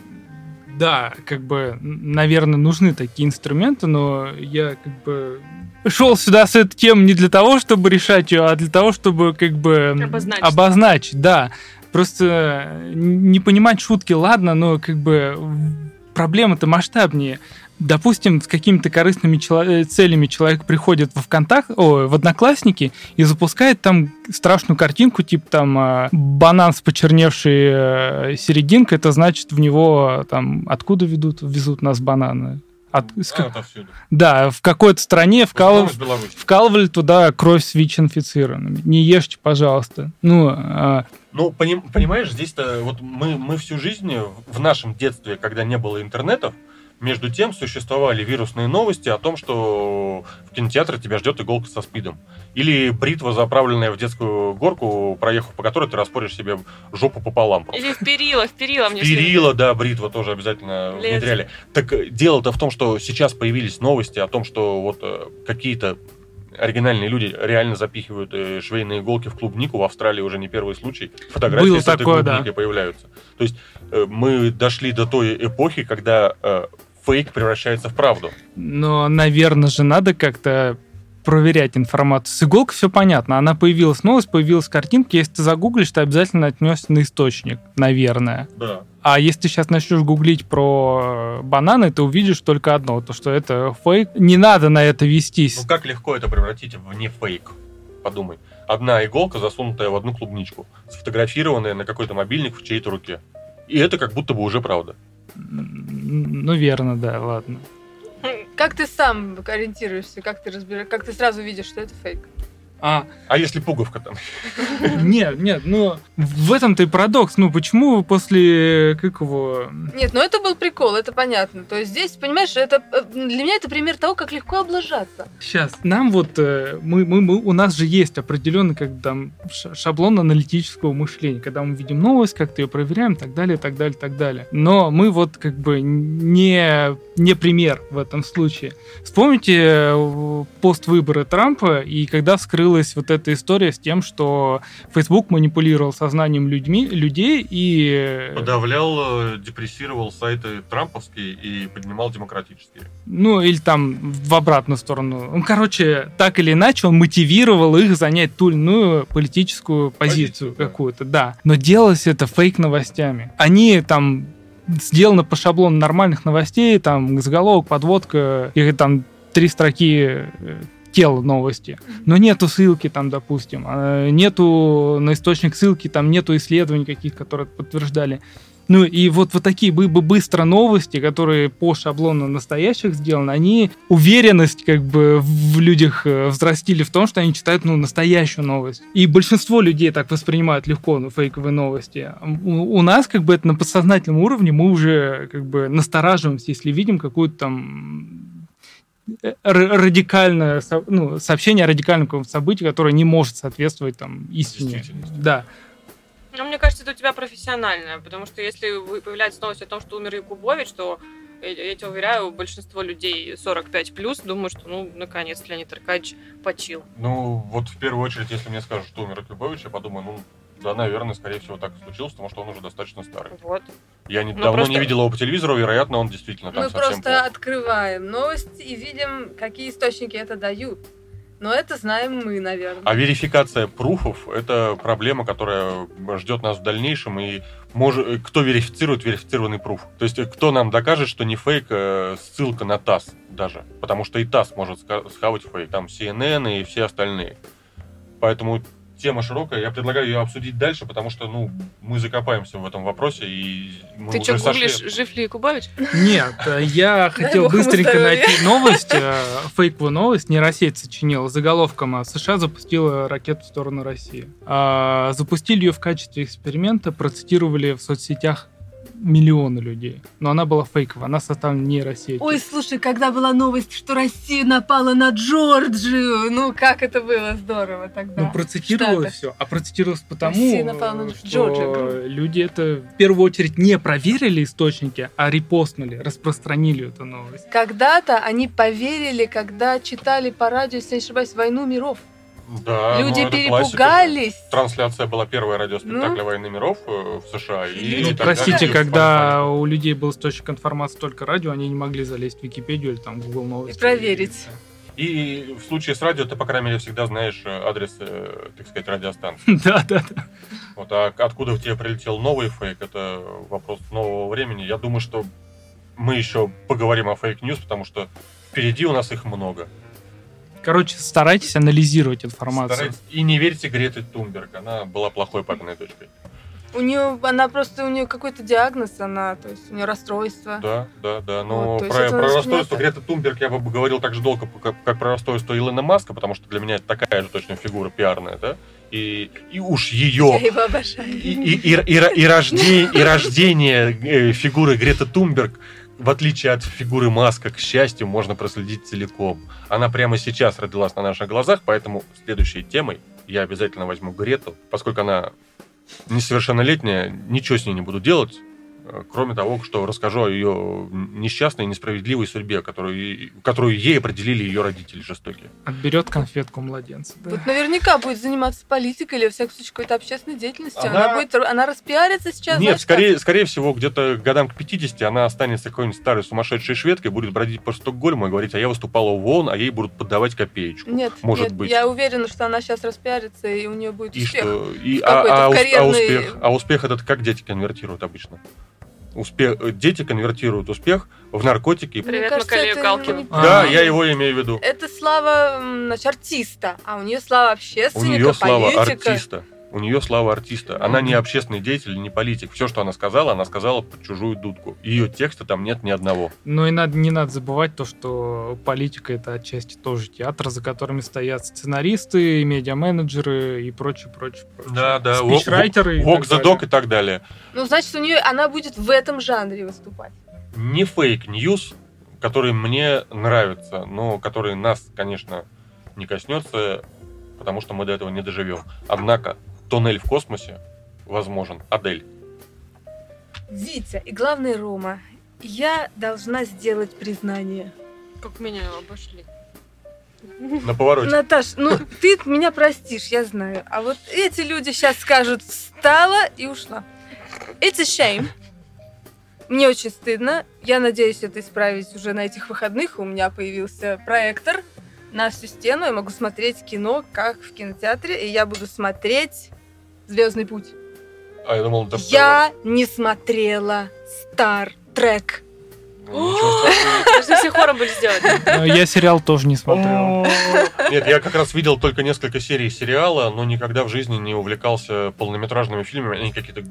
да, как бы, наверное, нужны такие инструменты, но я как бы шел сюда с этой темой не для того, чтобы решать ее, а для того, чтобы как бы Обозначить. обозначить, да. Просто не понимать шутки, ладно, но как бы проблема-то масштабнее. Допустим, с какими-то корыстными чело- э, целями человек приходит во ВКонтакт, о, в Одноклассники и запускает там страшную картинку, типа там э, банан с почерневшей э, серединкой, это значит в него там откуда ведут, везут нас бананы? От- с А, как- отовсюду. Да, в какой-то стране В основном вкалывают из Беларуси. вкалывали туда кровь с ВИЧ-инфицированными. Не ешьте, пожалуйста. Ну, а, Ну, поним- понимаешь, здесь-то вот мы, мы всю жизнь в- в нашем детстве, когда не было интернетов, между тем существовали вирусные новости о том, что в кинотеатре тебя ждет иголка со спидом. Или бритва, заправленная в детскую горку, проехав по которой ты распоришь себе жопу пополам. просто. Или в перила, в перила мне Перила, да, бритва тоже обязательно Лезвие. внедряли. Так э, дело-то в том, что сейчас появились новости о том, что вот э, какие-то оригинальные люди реально запихивают э, швейные иголки в клубнику. В Австралии уже не первый случай. Фотографии Было с этой такое, да. клубникой появляются. То есть э, мы дошли до той эпохи, когда э, фейк превращается в правду. но, наверное же, надо как-то проверять информацию. С иголкой все понятно. Она появилась новость, появилась картинка. Если ты загуглишь, ты обязательно отнесся на источник, наверное. Да. А если ты сейчас начнешь гуглить про бананы, ты увидишь только одно, то что это фейк. Не надо на это вестись. Ну как легко это превратить в не фейк? Подумай. Одна иголка, засунутая в одну клубничку, сфотографированная на какой-то мобильник в чьей-то руке. И это как будто бы уже правда. Ну, верно, да, ладно. Как ты сам ориентируешься, как ты разбираешь, как ты сразу видишь, что это фейк? А, А если пуговка там? [LAUGHS] нет, нет, ну, в этом-то и парадокс. Ну, почему после, как его... Нет, ну это был прикол, это понятно. То есть здесь, понимаешь, это э, для меня это пример того, как легко облажаться. Сейчас, нам вот, э, мы, мы, мы- у нас же есть определенный как там ша- шаблон аналитического мышления, когда мы видим новость, как-то ее проверяем, так далее, так далее, так далее. Но мы вот как бы не, не пример в этом случае. Вспомните э, пост выборы Трампа и когда вскрылась вот эта история с тем, что Facebook манипулировал сознанием людьми, людей и... э, Подавлял, э, депрессировал сайты трамповские и поднимал демократические. Ну, или там в обратную сторону. Ну, короче, так или иначе, он мотивировал их занять ту или иную политическую позицию Позицию, да. какую-то, да. Но делалось это фейк-новостями. Они там сделаны по шаблону нормальных новостей, там заголовок, подводка, и там три строки тела новости. Но нету ссылки там, допустим, а, нету на источник ссылки, там нету исследований каких, которые подтверждали. Ну и вот, вот такие бы, бы быстро новости, которые по шаблону настоящих сделаны, они уверенность как бы в людях э, взрастили в том, что они читают ну, настоящую новость. И большинство людей так воспринимают легко ну, фейковые новости. У, у нас как бы это на подсознательном уровне мы уже как бы настораживаемся, если видим какую-то там радикальное со- ну, сообщение о радикальном каком-то событии, которое не может соответствовать там истине. Да. Ну, мне кажется, это у тебя профессиональное, потому что если появляется новость о том, что умер Якубович, то я, я тебя уверяю, большинство людей 45 плюс думают, что ну наконец Леонид Аркадьевич почил. Ну, вот в первую очередь, если мне скажут, что умер Любович, я подумаю, ну, да, наверное, скорее всего, так и случилось, потому что он уже достаточно старый. Вот. Я не, Ну, давно просто- не видел его по телевизору, вероятно, он действительно там Мы совсем просто плохо. открываем новости и видим, какие источники это дают. Но это знаем мы, наверное. А верификация пруфов – это проблема, которая ждет нас в дальнейшем, и может, кто верифицирует верифицированный пруф? То есть кто нам докажет, что не фейк, а ссылка на ТАСС даже? Потому что и ТАСС может схавать фейк, там CNN и все остальные. Поэтому тема широкая, я предлагаю ее обсудить дальше, потому что, ну, мы закопаемся в этом вопросе, и мы Ты уже что, сошли... гуглишь, жив ли Якубович? Нет, э, я хотел быстренько найти новость, э, фейковую новость, нейросеть сочинила заголовком а США запустила ракету в сторону России. А, Запустили ее в качестве эксперимента, процитировали в соцсетях миллионы людей. Но она была фейковая, она составлена нейросетью. Ой, слушай, когда была новость, что Россия напала на Джорджию, ну как это было здорово тогда. Ну, процитировалось все. А процитировалось потому, Россия напала на что Джорджию. люди это в первую очередь не проверили источники, а репостнули, распространили эту новость. Когда-то они поверили, когда читали по радио, если не ошибаюсь, «Войну миров». Да, Люди ну, это классика. перепугались. Трансляция была первая радиоспектакля Ну. «Войны миров» э, в США. И Ну, тогда простите, когда у людей был источник информации только радио, они не могли залезть в Википедию или там Google новости. И проверить. И в случае с радио ты, по крайней мере, всегда знаешь э, адрес, э, так сказать, радиостанции. [LAUGHS] Да, да, да. Вот, а откуда в тебе прилетел новый фейк, это вопрос нового времени. Я думаю, что мы еще поговорим о fake news, потому что впереди у нас их много. Короче, старайтесь анализировать информацию. Старайтесь- И не верьте Грете Тунберг, она была плохой папиной дочкой. У нее, она просто, у нее какой-то диагноз, она, то есть у нее расстройство. Да, да, да. Но Вот, про, про расстройство понятно. Греты Тунберг я бы говорил так же долго, как, как про расстройство Илона Маска, потому что для меня это такая же точно фигура пиарная, да? И, и уж Я ее его обожаю. и, и, и, и, и рожде- и рождение э, фигуры Греты Тунберг, в отличие от фигуры Маска, к счастью, можно проследить целиком. Она прямо сейчас родилась на наших глазах, поэтому следующей темой я обязательно возьму Грету, поскольку она несовершеннолетняя, ничего с ней не буду делать, кроме того, что расскажу о ее несчастной и несправедливой судьбе, которую, которую ей определили ее родители жестокие. Отберет конфетку младенца. да. Вот наверняка будет заниматься политикой или, во всяком случае, какой-то общественной деятельностью. Она, Она- будет, она распиарится сейчас. Нет, знаешь, скорее, скорее всего, где-то годам к 50 она останется какой-нибудь старой сумасшедшей шведкой, будет бродить по Стокгольму и говорить, а я выступала в ООН, а ей будут подавать копеечку. Нет, может нет, быть. я уверена, что она сейчас распиарится, и у нее будет И успех. что? И, Какой-то а, а, а карьерный- успех, а успех этот как дети конвертируют обычно? Успех, дети конвертируют успех в наркотики. Мне Привет, кажется, Макалею это А. Да, я его имею в виду. Это слава значит, артиста, а у нее слава У общественника, нее слава политика. артиста. У нее слава артиста. Она не общественный деятель, не политик. Все, что она сказала, она сказала под чужую дудку. Ее текста там нет ни одного. Ну и надо, не надо забывать то, что политика это отчасти тоже театр, за которыми стоят сценаристы, медиа-менеджеры и прочее, прочее, прочее. Да, да. Спичрайтеры the далее. dog и так далее. Ну, значит, у нее она будет в этом жанре выступать. не fake news, который мне нравится, но который нас, конечно, не коснется, потому что мы до этого не доживем. Однако, тоннель в космосе возможен. Адель. Витя и главный Рома, я должна сделать признание. Как меня обошли. На повороте. Наташ, ну ты меня простишь, я знаю. А вот эти люди сейчас скажут «встала» и ушла. It's a shame. Мне очень стыдно. Я надеюсь это исправить уже на этих выходных. У меня появился проектор на всю стену. Я могу смотреть кино, как в кинотеатре. И я буду смотреть «Звездный путь». А я думал, это Я не смотрела Star Trek. Ну. Должны все хором были сделать. Но я сериал тоже не смотрел. Нет, я как раз видел только несколько серий сериала, но никогда в жизни не увлекался полнометражными фильмами. Они какие-то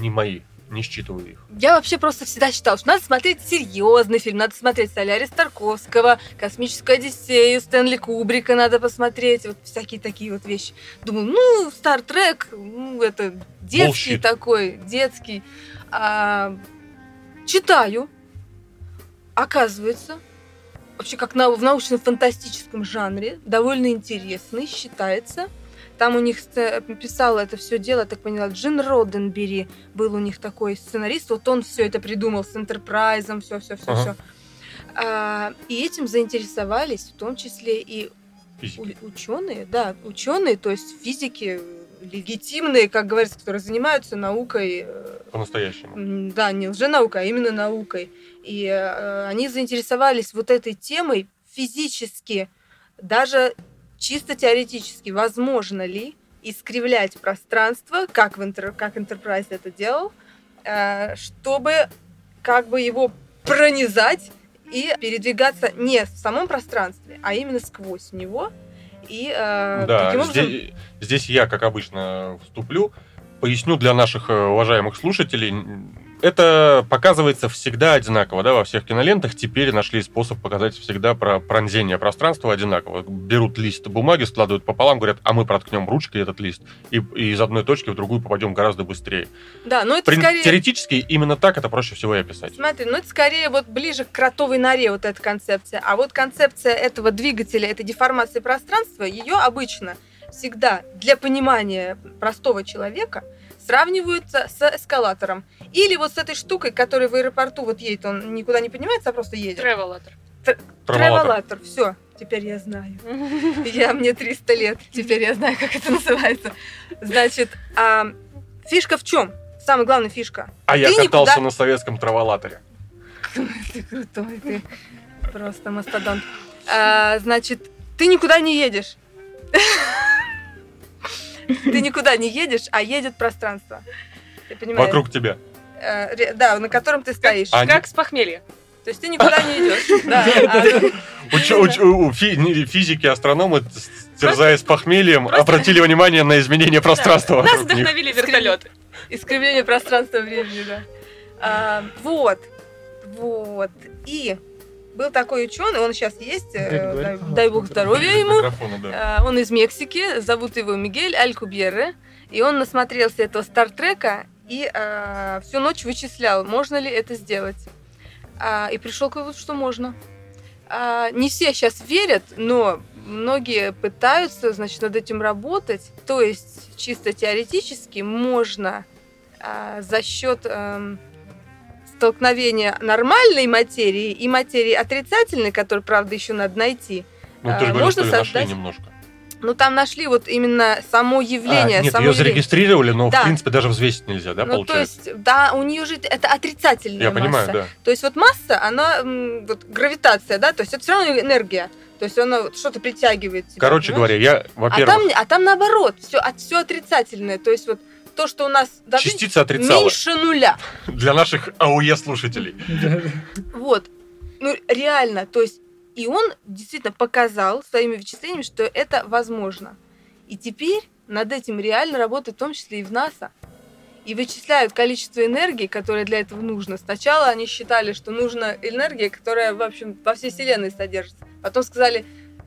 не мои, не считываю их. Я вообще просто всегда считала, что надо смотреть серьезный фильм, надо смотреть Соляри Старковского, Космическую Одиссею, Стэнли Кубрика надо посмотреть, вот всякие такие вот вещи. Думаю, ну, Стартрек, ну, это детский Bullshit. такой, детский. А, читаю, оказывается, вообще как на, в научно-фантастическом жанре, довольно интересный, считается. Там у них сце- писала это все дело, так поняла, Джин Роденбери был у них такой сценарист, вот он все это придумал с Энтерпрайзом, все, все, все, Ага. все. и этим заинтересовались, в том числе и Физики. ученые, да, ученые, то есть физики легитимные, как говорится, которые занимаются наукой, э, По-настоящему. Да, не лженаукой, а именно наукой. И э, они заинтересовались вот этой темой физически, даже чисто теоретически, возможно ли искривлять пространство, как, в Enter- как Enterprise это делал, э, чтобы как бы его пронизать и передвигаться не в самом пространстве, а именно сквозь него. И э, Да, таким образом... здесь, здесь я, как обычно, вступлю. поясню для наших э, уважаемых слушателей. Это показывается всегда одинаково, да, во всех кинолентах. Теперь нашли способ показать всегда про пронзение пространства одинаково. Берут лист бумаги, складывают пополам, говорят, а мы проткнем ручкой этот лист, и, и из одной точки в другую попадем гораздо быстрее. Да, но это Прин- скорее... Теоретически именно так это проще всего и описать. Смотри, ну это скорее вот ближе к кротовой норе вот эта концепция. А вот концепция этого двигателя, этой деформации пространства, ее обычно всегда для понимания простого человека сравниваются с эскалатором. Или вот с этой штукой, которая в аэропорту вот едет, он никуда не поднимается, а просто едет. Тревелатор. Траволатор. Тревелатор, все, теперь я знаю. [LAUGHS] Я, мне 300 лет, теперь я знаю, как это называется. Значит, а, фишка в чем? Самая главная фишка. А я Ты катался никуда- на советском траволаторе. [LAUGHS] Ты крутой, ты просто мастодонт. А, значит, ты никуда не едешь. [LAUGHS] Ты никуда не едешь, а едет пространство. Ты понимаешь? Вокруг тебя. Э, Да, на котором ты стоишь. А- Они- Как с похмелья. То есть ты никуда не идешь. Физики, астрономы, с- терзаясь похмельем, обратили внимание на изменение пространства Нас вдохновили вертолеты. Искривление пространства времени, да. А, вот. Вот. И был такой ученый, он сейчас есть, э, дай, дай бог здоровья ему. Да. А, Он из Мексики, зовут его Мигель Алькубьерре, и он насмотрелся этого Стартрека и а, всю ночь вычислял, можно ли это сделать. А, и пришел к выводу, что можно. А, не все сейчас верят, но многие пытаются, значит, над этим работать. То есть чисто теоретически можно а, за счет столкновения нормальной материи и материи отрицательной, которую, правда, еще надо найти, Ну, ты а, же говорил, можно что нашли создать- немножко. ну, там нашли вот именно само явление. А, нет, само ее зарегистрировали, но, Да. в принципе, даже взвесить нельзя, да, ну, получается? то есть, да, у нее же это отрицательная Я масса. понимаю, да. То есть вот масса, она, вот гравитация, да, то есть это все равно энергия. То есть она что-то притягивает тебя. Короче понимаешь? говоря, я, а во-первых, там, а там наоборот, все, все отрицательное. То есть вот то, что у нас давление частица отрицала меньше нуля. для наших АУЕ-слушателей. Вот. Ну, реально, то есть и он действительно показал своими вычислениями, что это возможно. И теперь над этим реально работают в том числе и в НАСА. И вычисляют количество энергии, которое для этого нужно. Сначала они считали, что нужна энергия, которая, в общем, во всей Вселенной содержится. Потом сказали,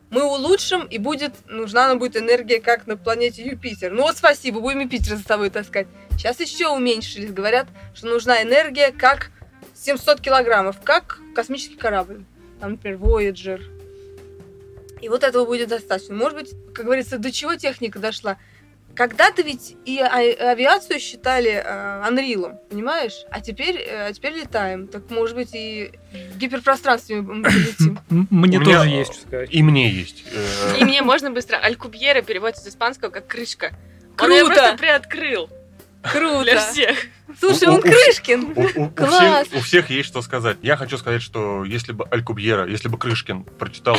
мы улучшим, и будет, нужна нам будет энергия, как на планете Юпитер. Ну вот спасибо, будем Юпитер за собой таскать. Сейчас еще уменьшились. Говорят, что нужна энергия, как 700 килограммов, как космический корабль. Там, например, Voyager. И вот этого будет достаточно. Может быть, как говорится, до чего техника дошла? Когда-то ведь и а- авиацию считали э, анрилом, понимаешь? А теперь, э, а теперь летаем. Так, может быть, и в гиперпространстве мы полетим. [LAUGHS] Мне У меня- тоже есть что сказать. И мне есть. Э, И мне можно быстро. Алькубьера переводится с испанского как крышка. Он Круто! просто приоткрыл для Круто! всех. Слушай, У- он у- у- Крышкин! У, у- у [LAUGHS] Класс! всех, у всех есть что сказать. Я хочу сказать, что если бы Алькубьера, если бы Крышкин прочитал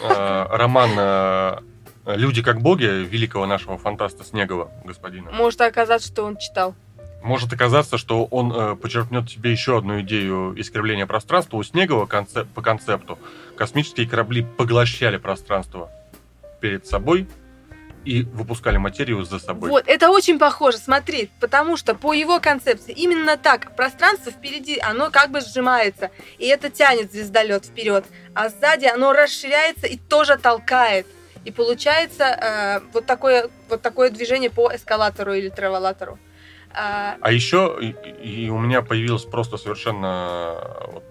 э, роман э, «Люди как боги» великого нашего фантаста Снегова, господина, Может оказаться, что он читал. может оказаться, что он э, почерпнет себе еще одну идею искривления пространства. У Снегова концеп- по концепту космические корабли поглощали пространство перед собой и выпускали материю за собой. Вот, это очень похоже, смотри, потому что по его концепции именно так, пространство впереди, оно как бы сжимается, и это тянет звездолет вперед, а сзади оно расширяется и тоже толкает. И получается э, вот, такое, вот такое движение по эскалатору или траволатору. А, А еще и, и у меня появилась просто совершенно... вот,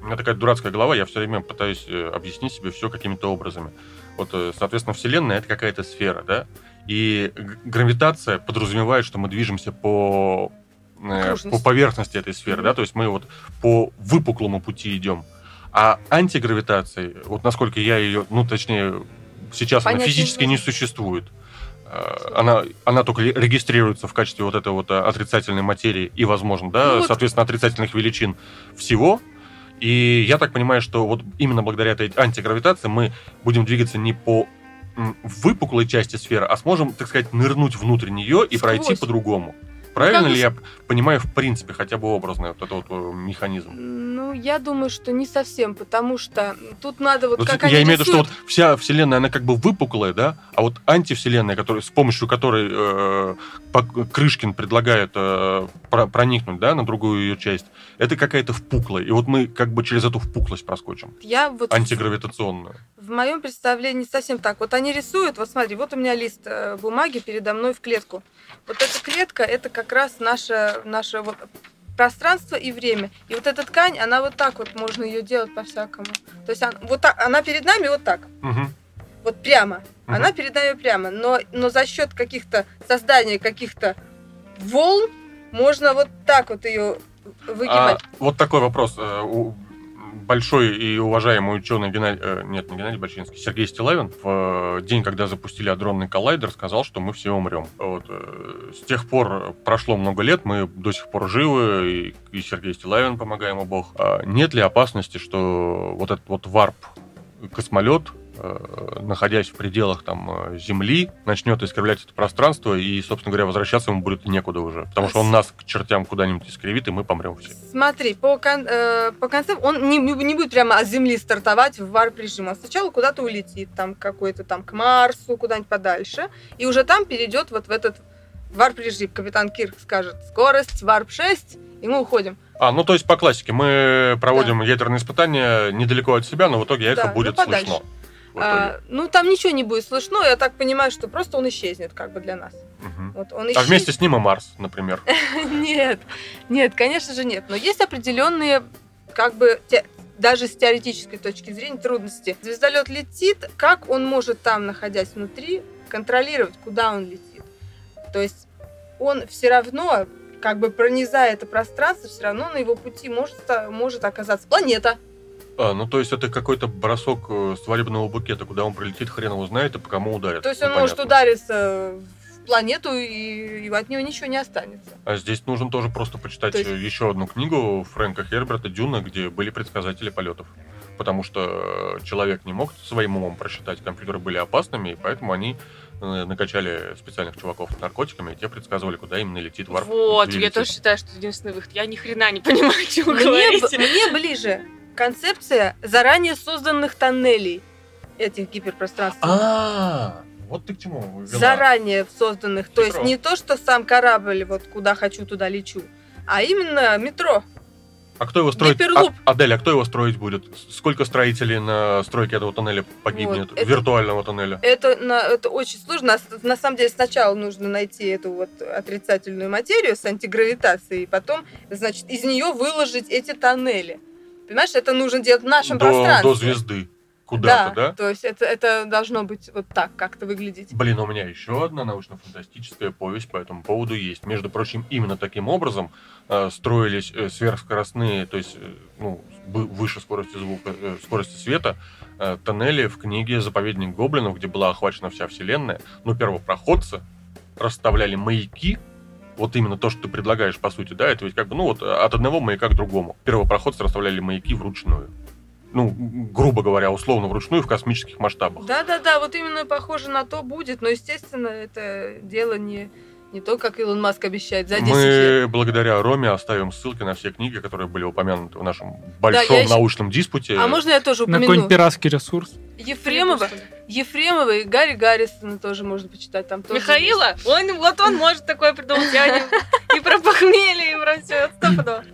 у меня такая дурацкая голова, я все время пытаюсь э, объяснить себе все какими-то образами. Вот, э, соответственно, Вселенная — это какая-то сфера, да? И гравитация подразумевает, что мы движемся по, э, по поверхности этой сферы, Мгм. да? То есть мы вот по выпуклому пути идем. А антигравитации, вот насколько я ее, ну, точнее, сейчас она Понять не физически не существует. Э, Она, она только ре- регистрируется в качестве вот этой вот э, отрицательной материи и, возможно, да, Ну вот. соответственно, отрицательных величин всего. И я так понимаю, что вот именно благодаря этой антигравитации мы будем двигаться не по выпуклой части сферы, а сможем, так сказать, нырнуть внутрь нее и Сквозь. пройти по-другому. Правильно Как ли я понимаю, в принципе, хотя бы образно вот этот вот э, механизм? Ну, я думаю, что не совсем, потому что тут надо вот Ну, как я имею в виду, что вот вся вселенная, она как бы выпуклая, да, а вот антивселенная, которая, с помощью которой э, Крышкин предлагает э, про- проникнуть, да, на другую ее часть, это какая-то впуклая. И вот мы как бы через эту впуклость проскочим. Я вот Антигравитационную. В моем представлении не совсем так. Вот они рисуют, вот смотри, вот у меня лист э, бумаги передо мной в клетку. Вот эта клетка, это как раз наше, наше вот пространство и время. И вот эта ткань, она вот так вот, можно ее делать по-всякому. То есть она, вот так, она перед нами вот так, Мгм. вот прямо. Мгм. Она перед нами прямо. Но, но за счет каких-то создания каких-то волн можно вот так вот ее выгибать. А, вот такой вопрос. Большой и уважаемый ученый Геннадий, э, нет, не Геннадий Бочинский, Сергей Стилавин в э, день, когда запустили адронный коллайдер, сказал, что мы все умрем. Вот, э, с тех пор прошло много лет, мы до сих пор живы, и, и Сергей Стилавин, помогаем ему Бог. А нет ли опасности, что вот этот вот варп космолет, находясь в пределах там э, Земли, начнет искривлять это пространство, и, собственно говоря, возвращаться ему будет некуда уже. Потому что он нас к чертям куда-нибудь искривит, и мы помрем все. Смотри, по, кон- э, по концепту он не, не будет прямо от Земли стартовать в warp режим. Он сначала куда-то улетит, там какой-то там к Марсу, куда-нибудь подальше, и уже там перейдет вот в этот warp режим. Капитан Кирк скажет скорость warp 6, и мы уходим. А, ну то есть по классике мы проводим ядерные испытания недалеко от себя, но в итоге эхо Да, ну, будет подальше. слышно. А, ну там ничего не будет слышно, я так понимаю, что просто он исчезнет как бы для нас. Мгм. Вот он А исчез- вместе с ним и Марс, например. [LAUGHS] Нет, нет, конечно же нет. Но есть определенные, как бы, те- даже с теоретической точки зрения, трудности. Звездолет летит, как он может там, находясь внутри, контролировать, куда он летит? То есть он все равно, как бы пронизая это пространство, все равно на его пути может, может оказаться планета. А, ну то есть это какой-то бросок э, свадебного букета, куда он прилетит, хрен его знает, и по кому ударит. То есть он Непонятно. может удариться в планету, и, и от него ничего не останется. А здесь нужно тоже просто почитать То есть- э, еще одну книгу Фрэнка Херберта «Дюна», где были предсказатели полетов. Потому что э, человек не мог своим умом просчитать, компьютеры были опасными, и поэтому они накачали специальных чуваков наркотиками, и те предсказывали, куда именно летит варп. Вот, я тоже считаю, что единственный выход. Я ни хрена не понимаю, о чем вы Мне, б- говорите. мне ближе концепция заранее созданных тоннелей этих гиперпространств. А, вот ты к чему вела. Заранее созданных. То есть не то, что сам корабль, вот куда хочу, туда лечу, а именно метро. А кто его строит? А- Адель, а кто его строить будет? Сколько строителей на стройке этого тоннеля погибнет? Вот, это- Виртуального тоннеля. Это, на, это очень сложно. На, на самом деле сначала нужно найти эту вот отрицательную материю с антигравитацией, и потом, значит, из нее выложить эти тоннели. Понимаешь, это нужно делать в нашем До, пространстве. до звезды. Куда-то, да? То есть это, это должно быть вот так как-то выглядеть. Блин, у меня еще одна научно-фантастическая повесть по этому поводу есть. Между прочим, именно таким образом э, строились э, сверхскоростные, то есть э, ну, вы- выше скорости звука, э, скорости света, э, тоннели в книге «Заповедник гоблинов», где была охвачена вся вселенная. Но первопроходцы расставляли маяки, вот именно то, что ты предлагаешь, по сути, да, это ведь как бы, ну вот, от одного маяка к другому. Первопроходцы расставляли маяки вручную. Ну, грубо говоря, условно вручную в космических масштабах. Да-да-да, вот именно похоже на то будет, но, естественно, это дело не, не то, как Илон Маск обещает за 10 лет. Мы благодаря Роме оставим ссылки на все книги, которые были упомянуты в нашем большом я еще- научном диспуте. А можно я тоже На упомяну? какой-нибудь пиратский ресурс. Ефремова, Ефремова и Гарри Гаррисона тоже можно почитать. Там тоже Михаила, он, вот он может такое придумать. Я и про похмелье, и про все.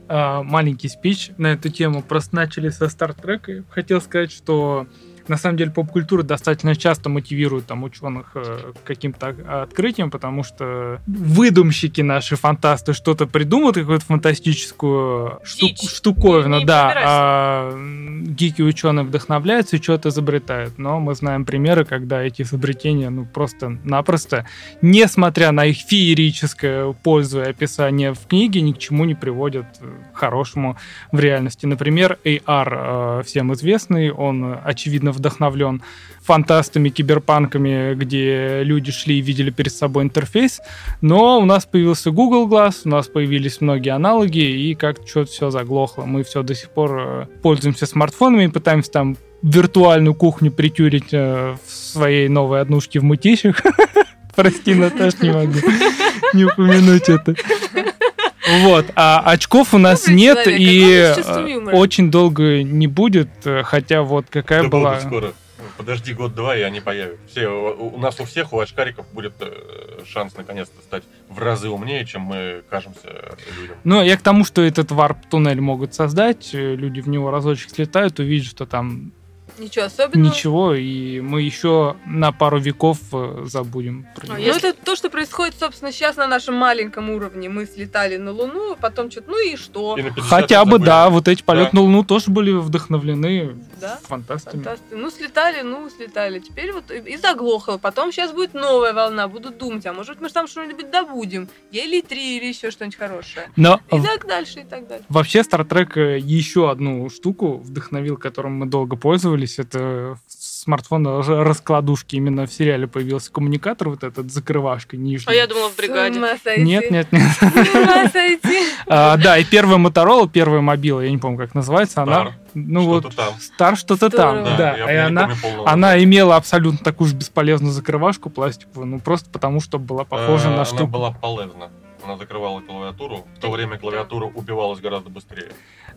А, маленький спич на эту тему. Просто начали со Стартрека. Хотел сказать, что на самом деле поп-культура достаточно часто мотивирует там ученых э, каким-то о- открытиям, потому что выдумщики наши, фантасты, что-то придумают, какую-то фантастическую шту- Дичь. штуковину, Не- не да, а гики ученые вдохновляются и что-то изобретают. Но мы знаем примеры, когда эти изобретения, ну, просто-напросто, несмотря на их феерическое пользу и описание в книге, ни к чему не приводят э, хорошему в реальности. Например, AR, э, всем известный, он, э, очевидно, вдохновлен фантастами, киберпанками, где люди шли и видели перед собой интерфейс, но у нас появился Google Glass, у нас появились многие аналоги, и как-то что-то все заглохло. Мы все до сих пор э, пользуемся смартфонами и пытаемся там виртуальную кухню притюрить э, в своей новой однушке в мытищах. [LAUGHS] Прости, Наташ, не могу. не упомянуть это. Вот, а очков у нас Добрый нет, человек, и э, очень долго не будет, э, хотя вот какая Да была... скоро. Подожди год-два, и они появятся. Все, у нас у всех, у очкариков будет э, шанс наконец-то стать в разы умнее, чем мы кажемся людям. Ну, я к тому, что этот варп-туннель могут создать, люди в него разочек слетают, увидят, что там Ничего особенного. ничего, и мы еще на пару веков э, забудем про него. Ну, это то, что происходит, собственно, сейчас на нашем маленьком уровне. Мы слетали на Луну, потом что-то, ну и что? И на 50 Хотя бы, забыли. да, вот эти полеты Да. на Луну тоже были вдохновлены Да? фантастами. Фантасти- Ну, слетали, ну, слетали. Теперь вот и заглохло. Потом сейчас будет новая волна. Буду думать, а может мы же там что-нибудь добудем? Или три, или еще что-нибудь хорошее. Но И так дальше, и так дальше. Вообще, Star Trek еще одну штуку вдохновил, которым мы долго пользовались. Это смартфон раскладушки. Именно в сериале появился коммуникатор, вот этот с закрывашкой нижней. А я думала в бригаде. Нет, нет, нет. А, да, и первая Моторола, первая мобила, я не помню, как называется, она... Стар. Ну Что-то вот, там. Стар что-то там, да. я и она, она имела абсолютно такую же бесполезную закрывашку пластиковую, ну просто потому, что была похожа Э, на Она штуку. была полезна. Она закрывала клавиатуру. В то время клавиатура убивалась гораздо быстрее.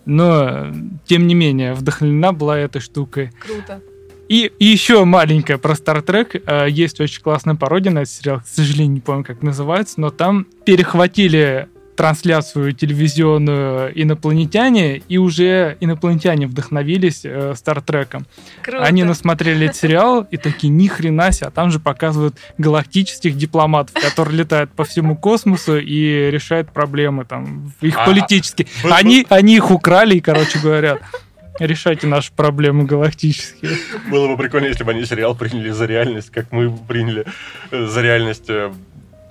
Но, тем не менее, вдохновлена была этой штукой. Круто. И, и еще маленькая про Star Trek. Э, Есть очень классная пародия на этот сериал. К сожалению, не помню, как называется, но там перехватили трансляцию телевизионную инопланетяне, и уже инопланетяне вдохновились э, Стартреком. Круто. Они насмотрели этот сериал и такие, ни хрена себе, а там же показывают галактических дипломатов, которые летают по всему космосу и решают проблемы там, их А, политические. Они, они их украли и, короче, говорят, решайте наши проблемы галактические. Было бы прикольно, если бы они сериал приняли за реальность, как мы приняли э, за реальность, э,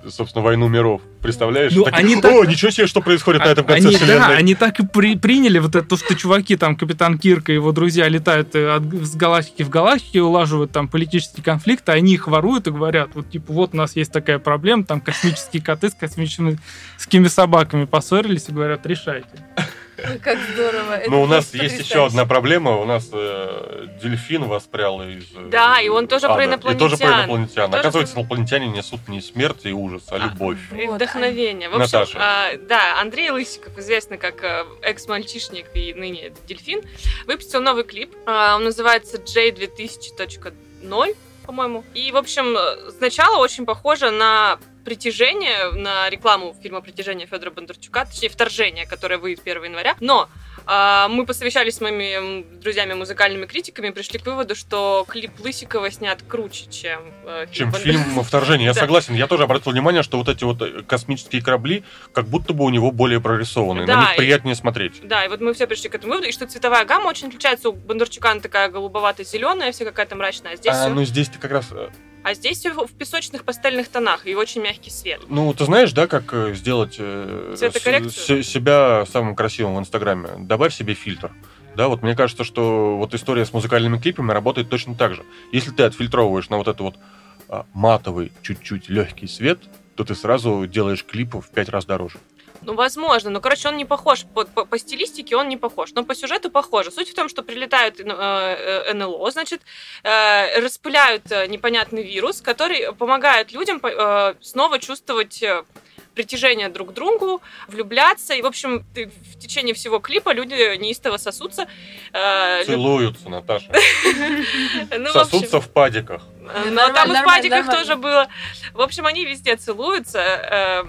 собственно, войну миров. Представляешь? Ну, Такие, они О, так- ничего себе, что происходит на этом конце они, да, вселенной. они так и при- приняли вот это, то, что чуваки, там, Капитан Кирк и его друзья летают э, от, с галактики в галактике, улаживают там политические конфликты, они их воруют и говорят, вот, типа, вот у нас есть такая проблема, там, космические коты с космическими собаками поссорились и говорят, решайте. [LAUGHS] Как здорово. Это Но у нас есть еще одна проблема. У нас э, дельфин воспрял из... э, Да, и он тоже про ада. И тоже про инопланетян. инопланетян. Тоже Оказывается, инопланетяне несут не смерть и ужас, а любовь. И вдохновение. В общем, Наташа. а, да, Андрей Лысиков, известный как э, экс-мальчишник и ныне дельфин, выпустил новый клип. А, он называется J2000.0, по-моему. И, в общем, э, сначала очень похоже на притяжение, на рекламу фильма «Притяжение» Федора Бондарчука, точнее, вторжение, которое выйдет 1 января. Но а, мы посовещались с моими друзьями-музыкальными критиками и пришли к выводу, что клип Лысикова снят круче, чем э, Чем Бондар- фильм «Вторжение». Я [LAUGHS] согласен. Я тоже обратил внимание, что вот эти вот э, космические корабли как будто бы у него более прорисованы. Да, На них и- приятнее смотреть. Да, и вот мы все пришли к этому выводу, и что цветовая гамма очень отличается. У Бондарчука она такая голубовато-зеленая, вся какая-то мрачная. А здесь, А, всё- ну здесь ты как раз... а здесь в песочных пастельных тонах и очень мягкий свет. Ну, ты знаешь, да, как э, сделать э, с- себя самым красивым в Инстаграме? Добавь себе фильтр. Да, вот мне кажется, что вот история с музыкальными клипами работает точно так же. Если ты отфильтровываешь на вот это вот а, матовый, чуть-чуть легкий свет, то ты сразу делаешь клип в пять раз дороже. Ну, возможно, но, короче, он не похож. По, по- по стилистике он не похож, но по сюжету похоже. Суть в том, что прилетают э, э, НЛО, значит, э, распыляют э, непонятный вирус, который помогает людям э, снова чувствовать э, притяжение друг к другу, влюбляться. И, в общем, ты- в течение всего клипа люди неистово сосутся. э, люб- Целуются, Наташа. [LAUGHS] ну, Сосутся в падиках. Но Нормально, там и в падиках тоже было. В общем, они везде целуются.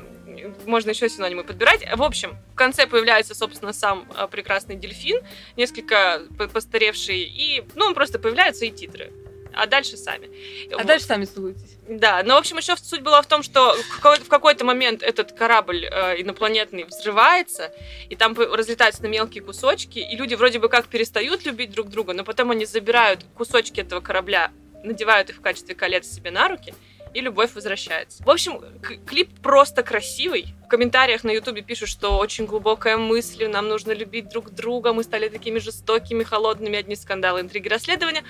Можно еще синонимы подбирать. В общем, в конце появляется, собственно, сам э, прекрасный дельфин, несколько по- постаревший, и, ну, он просто появляется и титры. А дальше сами. А дальше сами целуйтесь. Да, но, в общем, еще суть была в том, что в какой- в какой-то момент этот корабль э, инопланетный взрывается, и там разлетаются на мелкие кусочки, и люди вроде бы как перестают любить друг друга, но потом они забирают кусочки этого корабля, надевают их в качестве колец себе на руки, и любовь возвращается. В общем, клип просто красивый. В комментариях на ютубе пишут, что очень глубокая мысль, нам нужно любить друг друга, мы стали такими жестокими, холодными, одни скандалы, интриги, расследования.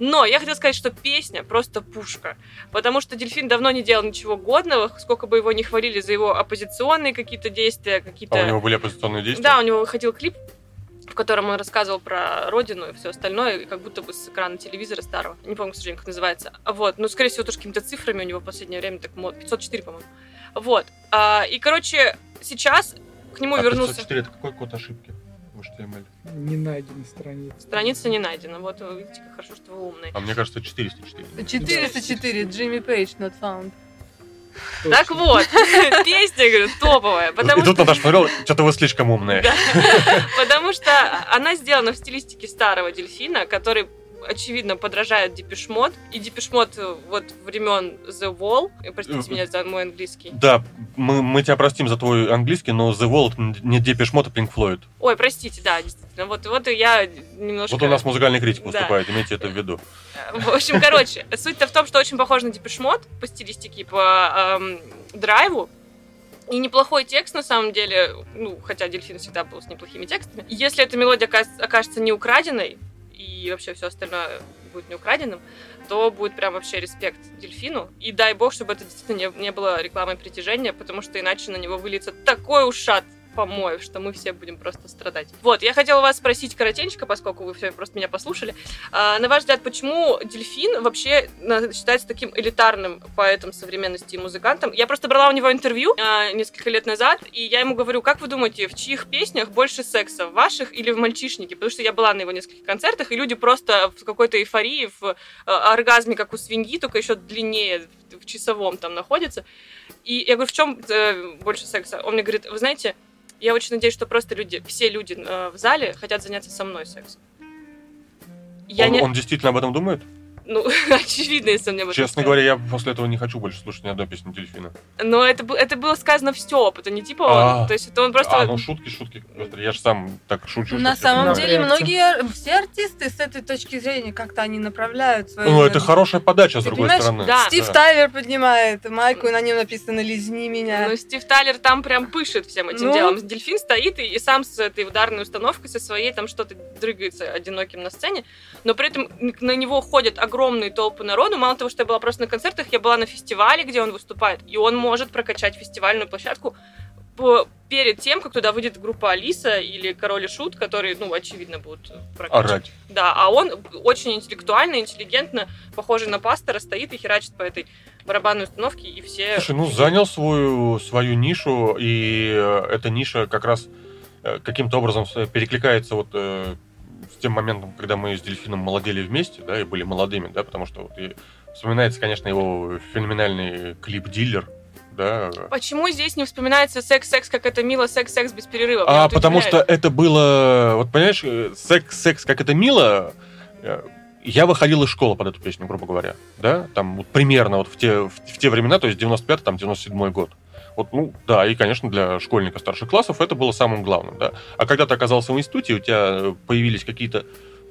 Но я хотела сказать, что песня просто пушка. Потому что Дельфин давно не делал ничего годного, сколько бы его не хвалили за его оппозиционные какие-то действия, какие-то... А у него были оппозиционные действия? Да, у него выходил клип, в котором он рассказывал про родину и все остальное, и как будто бы с экрана телевизора старого. Не помню, к сожалению, как называется. Вот, ну, скорее всего, тоже какими-то цифрами у него в последнее время так мод. 504, по-моему. Вот. А, и, короче, сейчас к нему А вернулся. 504 это какой код ошибки в HTML? Не найдены страницы. Страница не найдена. Вот, вы видите, как хорошо, что вы умный. А мне кажется, 404. 404, Джимми Пейдж, not found. Так вот, [LAUGHS] песня, говорю, топовая. Потому И тут. Наташа смотрела, что-то вы слишком умные. [LAUGHS] Потому что она сделана в стилистике старого дельфина, который очевидно подражает Депешмот. И Депешмот вот времен The Wall. И Простите меня за мой английский. Да, мы, мы тебя простим за твой английский, но The Wall не Depeche Mode, а Pink Floyd. Ой, простите, да, действительно. Вот, вот я немножко... Вот у нас музыкальный критик Да. выступает, имейте это в виду. В общем, короче, суть-то в том, что очень похож на Depeche Mode по стилистике, по эм, драйву. И неплохой текст, на самом деле, ну, хотя Дельфин всегда был с неплохими текстами. Если эта мелодия окажется не украденной, и вообще все остальное будет не украденным, то будет прям вообще респект Дельфину. И дай бог, чтобы это действительно не, не было рекламой притяжения, потому что иначе на него выльется такой ушат помоев, что мы все будем просто страдать. Вот, я хотела вас спросить коротенько, поскольку вы все просто меня послушали. А, на ваш взгляд, почему дельфин вообще на- считается таким элитарным поэтом современности и музыкантом? Я просто брала у него интервью а, несколько лет назад, и я ему говорю, как вы думаете, в чьих песнях больше секса, в ваших или в мальчишнике? Потому что я была на его нескольких концертах, и люди просто в какой-то эйфории, в э, оргазме, как у свиньи, только еще длиннее в часовом там находится. И я говорю, в чем э, больше секса? Он мне говорит, вы знаете, я очень надеюсь, что просто люди, все люди э, в зале хотят заняться со мной сексом. Я он, не... он действительно об этом думает? Ну, [LAUGHS] очевидно, если мне Честно говоря, я после этого не хочу больше слушать ни одной песни Дельфина. Но это, это было сказано в стёб, это не типа он. А. То есть это он просто... А, ну шутки, шутки. Я же сам так шучу. На самом деле, многие, все артисты с этой точки зрения как-то они направляют свои... Ну, это хорошая подача, с другой стороны. Да. Стив Тайлер поднимает майку, и на нем написано «Лизни меня». Ну, Стив Тайлер там прям пышет всем этим Ну. делом. Дельфин стоит и, и сам с этой ударной установкой, со своей там что-то дрыгается одиноким на сцене, но при этом на него ходят огромные толпы народу. Мало того, что я была просто на концертах, я была на фестивале, где он выступает, и он может прокачать фестивальную площадку по- перед тем, как туда выйдет группа Алиса или Король и Шут, которые, ну, очевидно, будут прокачивать. Орать. Да, а он очень интеллектуально, интеллигентно, похожий на пастора, стоит и херачит по этой барабанной установке, и все... Слушай, ну занял свою, свою нишу, и э, эта ниша как раз э, каким-то образом с- перекликается вот э, с тем моментом, когда мы с Дельфином молодели вместе, да, и были молодыми, да, потому что вот и вспоминается, конечно, его феноменальный клип «Дилер», да, Почему здесь не вспоминается секс-секс, как это мило, секс-секс без перерыва? А потому что удивляет. это было, вот понимаешь, э, секс, секс, как это мило. э, Я выходил из школы под эту песню, грубо говоря, да, там вот примерно вот в те, в, в те времена, то есть 95 там 97 год. Вот, ну, да, и, конечно, для школьника старших классов это было самым главным, да. А когда ты оказался в институте, у тебя появились какие-то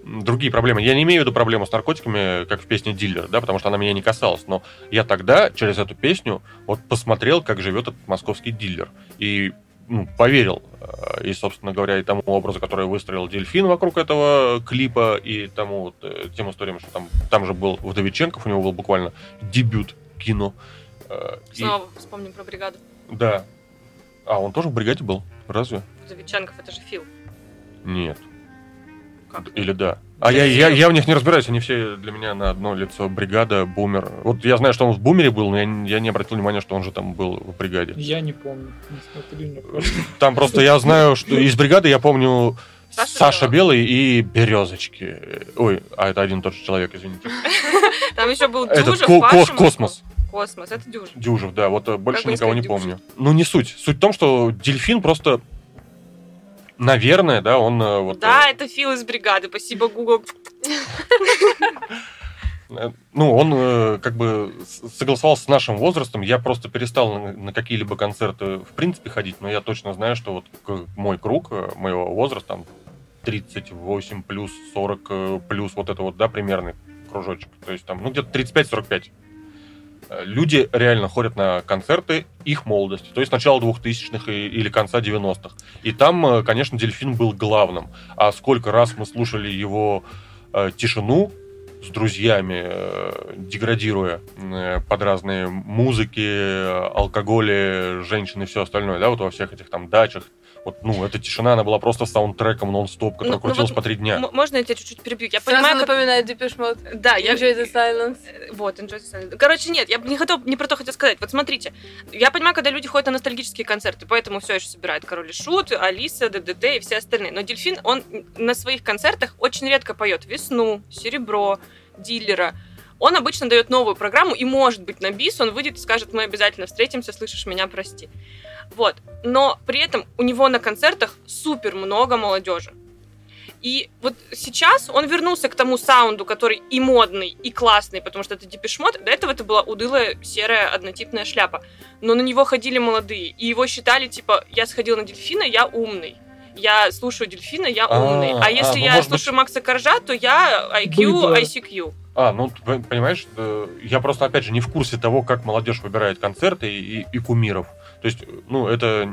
другие проблемы. Я не имею в виду проблему с наркотиками, как в песне «Дилер», да, потому что она меня не касалась, но я тогда через эту песню вот посмотрел, как живет этот московский дилер. И ну, поверил. э, И, собственно говоря, и тому образу, который выстроил Дельфин вокруг этого клипа, и тому вот, э, тем историям, что там, там же был Вдовиченков, у него был буквально дебют кино. Э, и- Снова вспомним про бригаду. Да. А, он тоже в бригаде был? Разве? Завиченков, это же Фил. Нет. Как? Или да? А я, я, я в них не разбираюсь, они все для меня на одно лицо. Бригада, бумер. Вот я знаю, что он в бумере был, но я, не- я не обратил внимания, что он же там был в бригаде. Я не помню, не смотрю, не помню. Там просто я знаю, что из бригады я помню Саша Саша, Белый и Березочки. Ой, а это один и тот же человек, извините. [LAUGHS] Там еще был Этот Дюжев, ко- Паша кос- космос. Космос, это Дюжев. Дюжев, да, вот э, больше Как никого не сказать помню. Ну, не суть. Суть в том, что дельфин просто, наверное, да, он э, вот... Да, э, это Фил из бригады, спасибо, Google. Ну, он как бы согласовался с нашим возрастом. Я просто перестал на, какие-либо концерты в принципе ходить, но я точно знаю, что вот мой круг моего возраста, там 38 плюс, 40 э, плюс, вот это вот, да, примерный кружочек. То есть там, ну, где-то 35-45. Люди реально ходят на концерты их молодости, то есть начала 2000-х и- или конца 90-х. И там, э, конечно, Дельфин был главным. А сколько раз мы слушали его э, тишину с друзьями, э, деградируя под разные музыки, алкоголи, женщины и все остальное, да, вот во всех этих там дачах, Вот, ну, эта тишина, она была просто саундтреком нон-стоп, который Ну, ну крутился вот по три дня. М- Можно я тебя чуть-чуть перебью? Я Сразу понимаю, как... напоминает Depeche Mode. Да, я... Enjoy the silence. Э, Вот, Enjoy the Silence. Короче, нет, я бы не, хотел, не про то хотел сказать. Вот смотрите, я понимаю, когда люди ходят на ностальгические концерты, поэтому все еще собирают Король и Шут, Алиса, ДДТ и все остальные. Но Дельфин, он на своих концертах очень редко поет Весну, Серебро, Дилера. Он обычно дает новую программу, и, может быть, на бис он выйдет и скажет, мы обязательно встретимся, слышишь меня, прости. Вот. Но при этом у него на концертах супер много молодежи. И вот сейчас он вернулся к тому саунду, который и модный, и классный, потому что это депешмот. До этого это была удылая серая однотипная шляпа. Но на него ходили молодые, и его считали, типа, я сходил на дельфина, я умный. Я слушаю дельфина, я А, умный. А, а, если ну, я быть- слушаю Макса Коржа, то я IQ. ICQ. А, ну, понимаешь, э, я просто, опять же, не в курсе того, как молодежь выбирает концерты и, и- и кумиров. То есть, ну, это...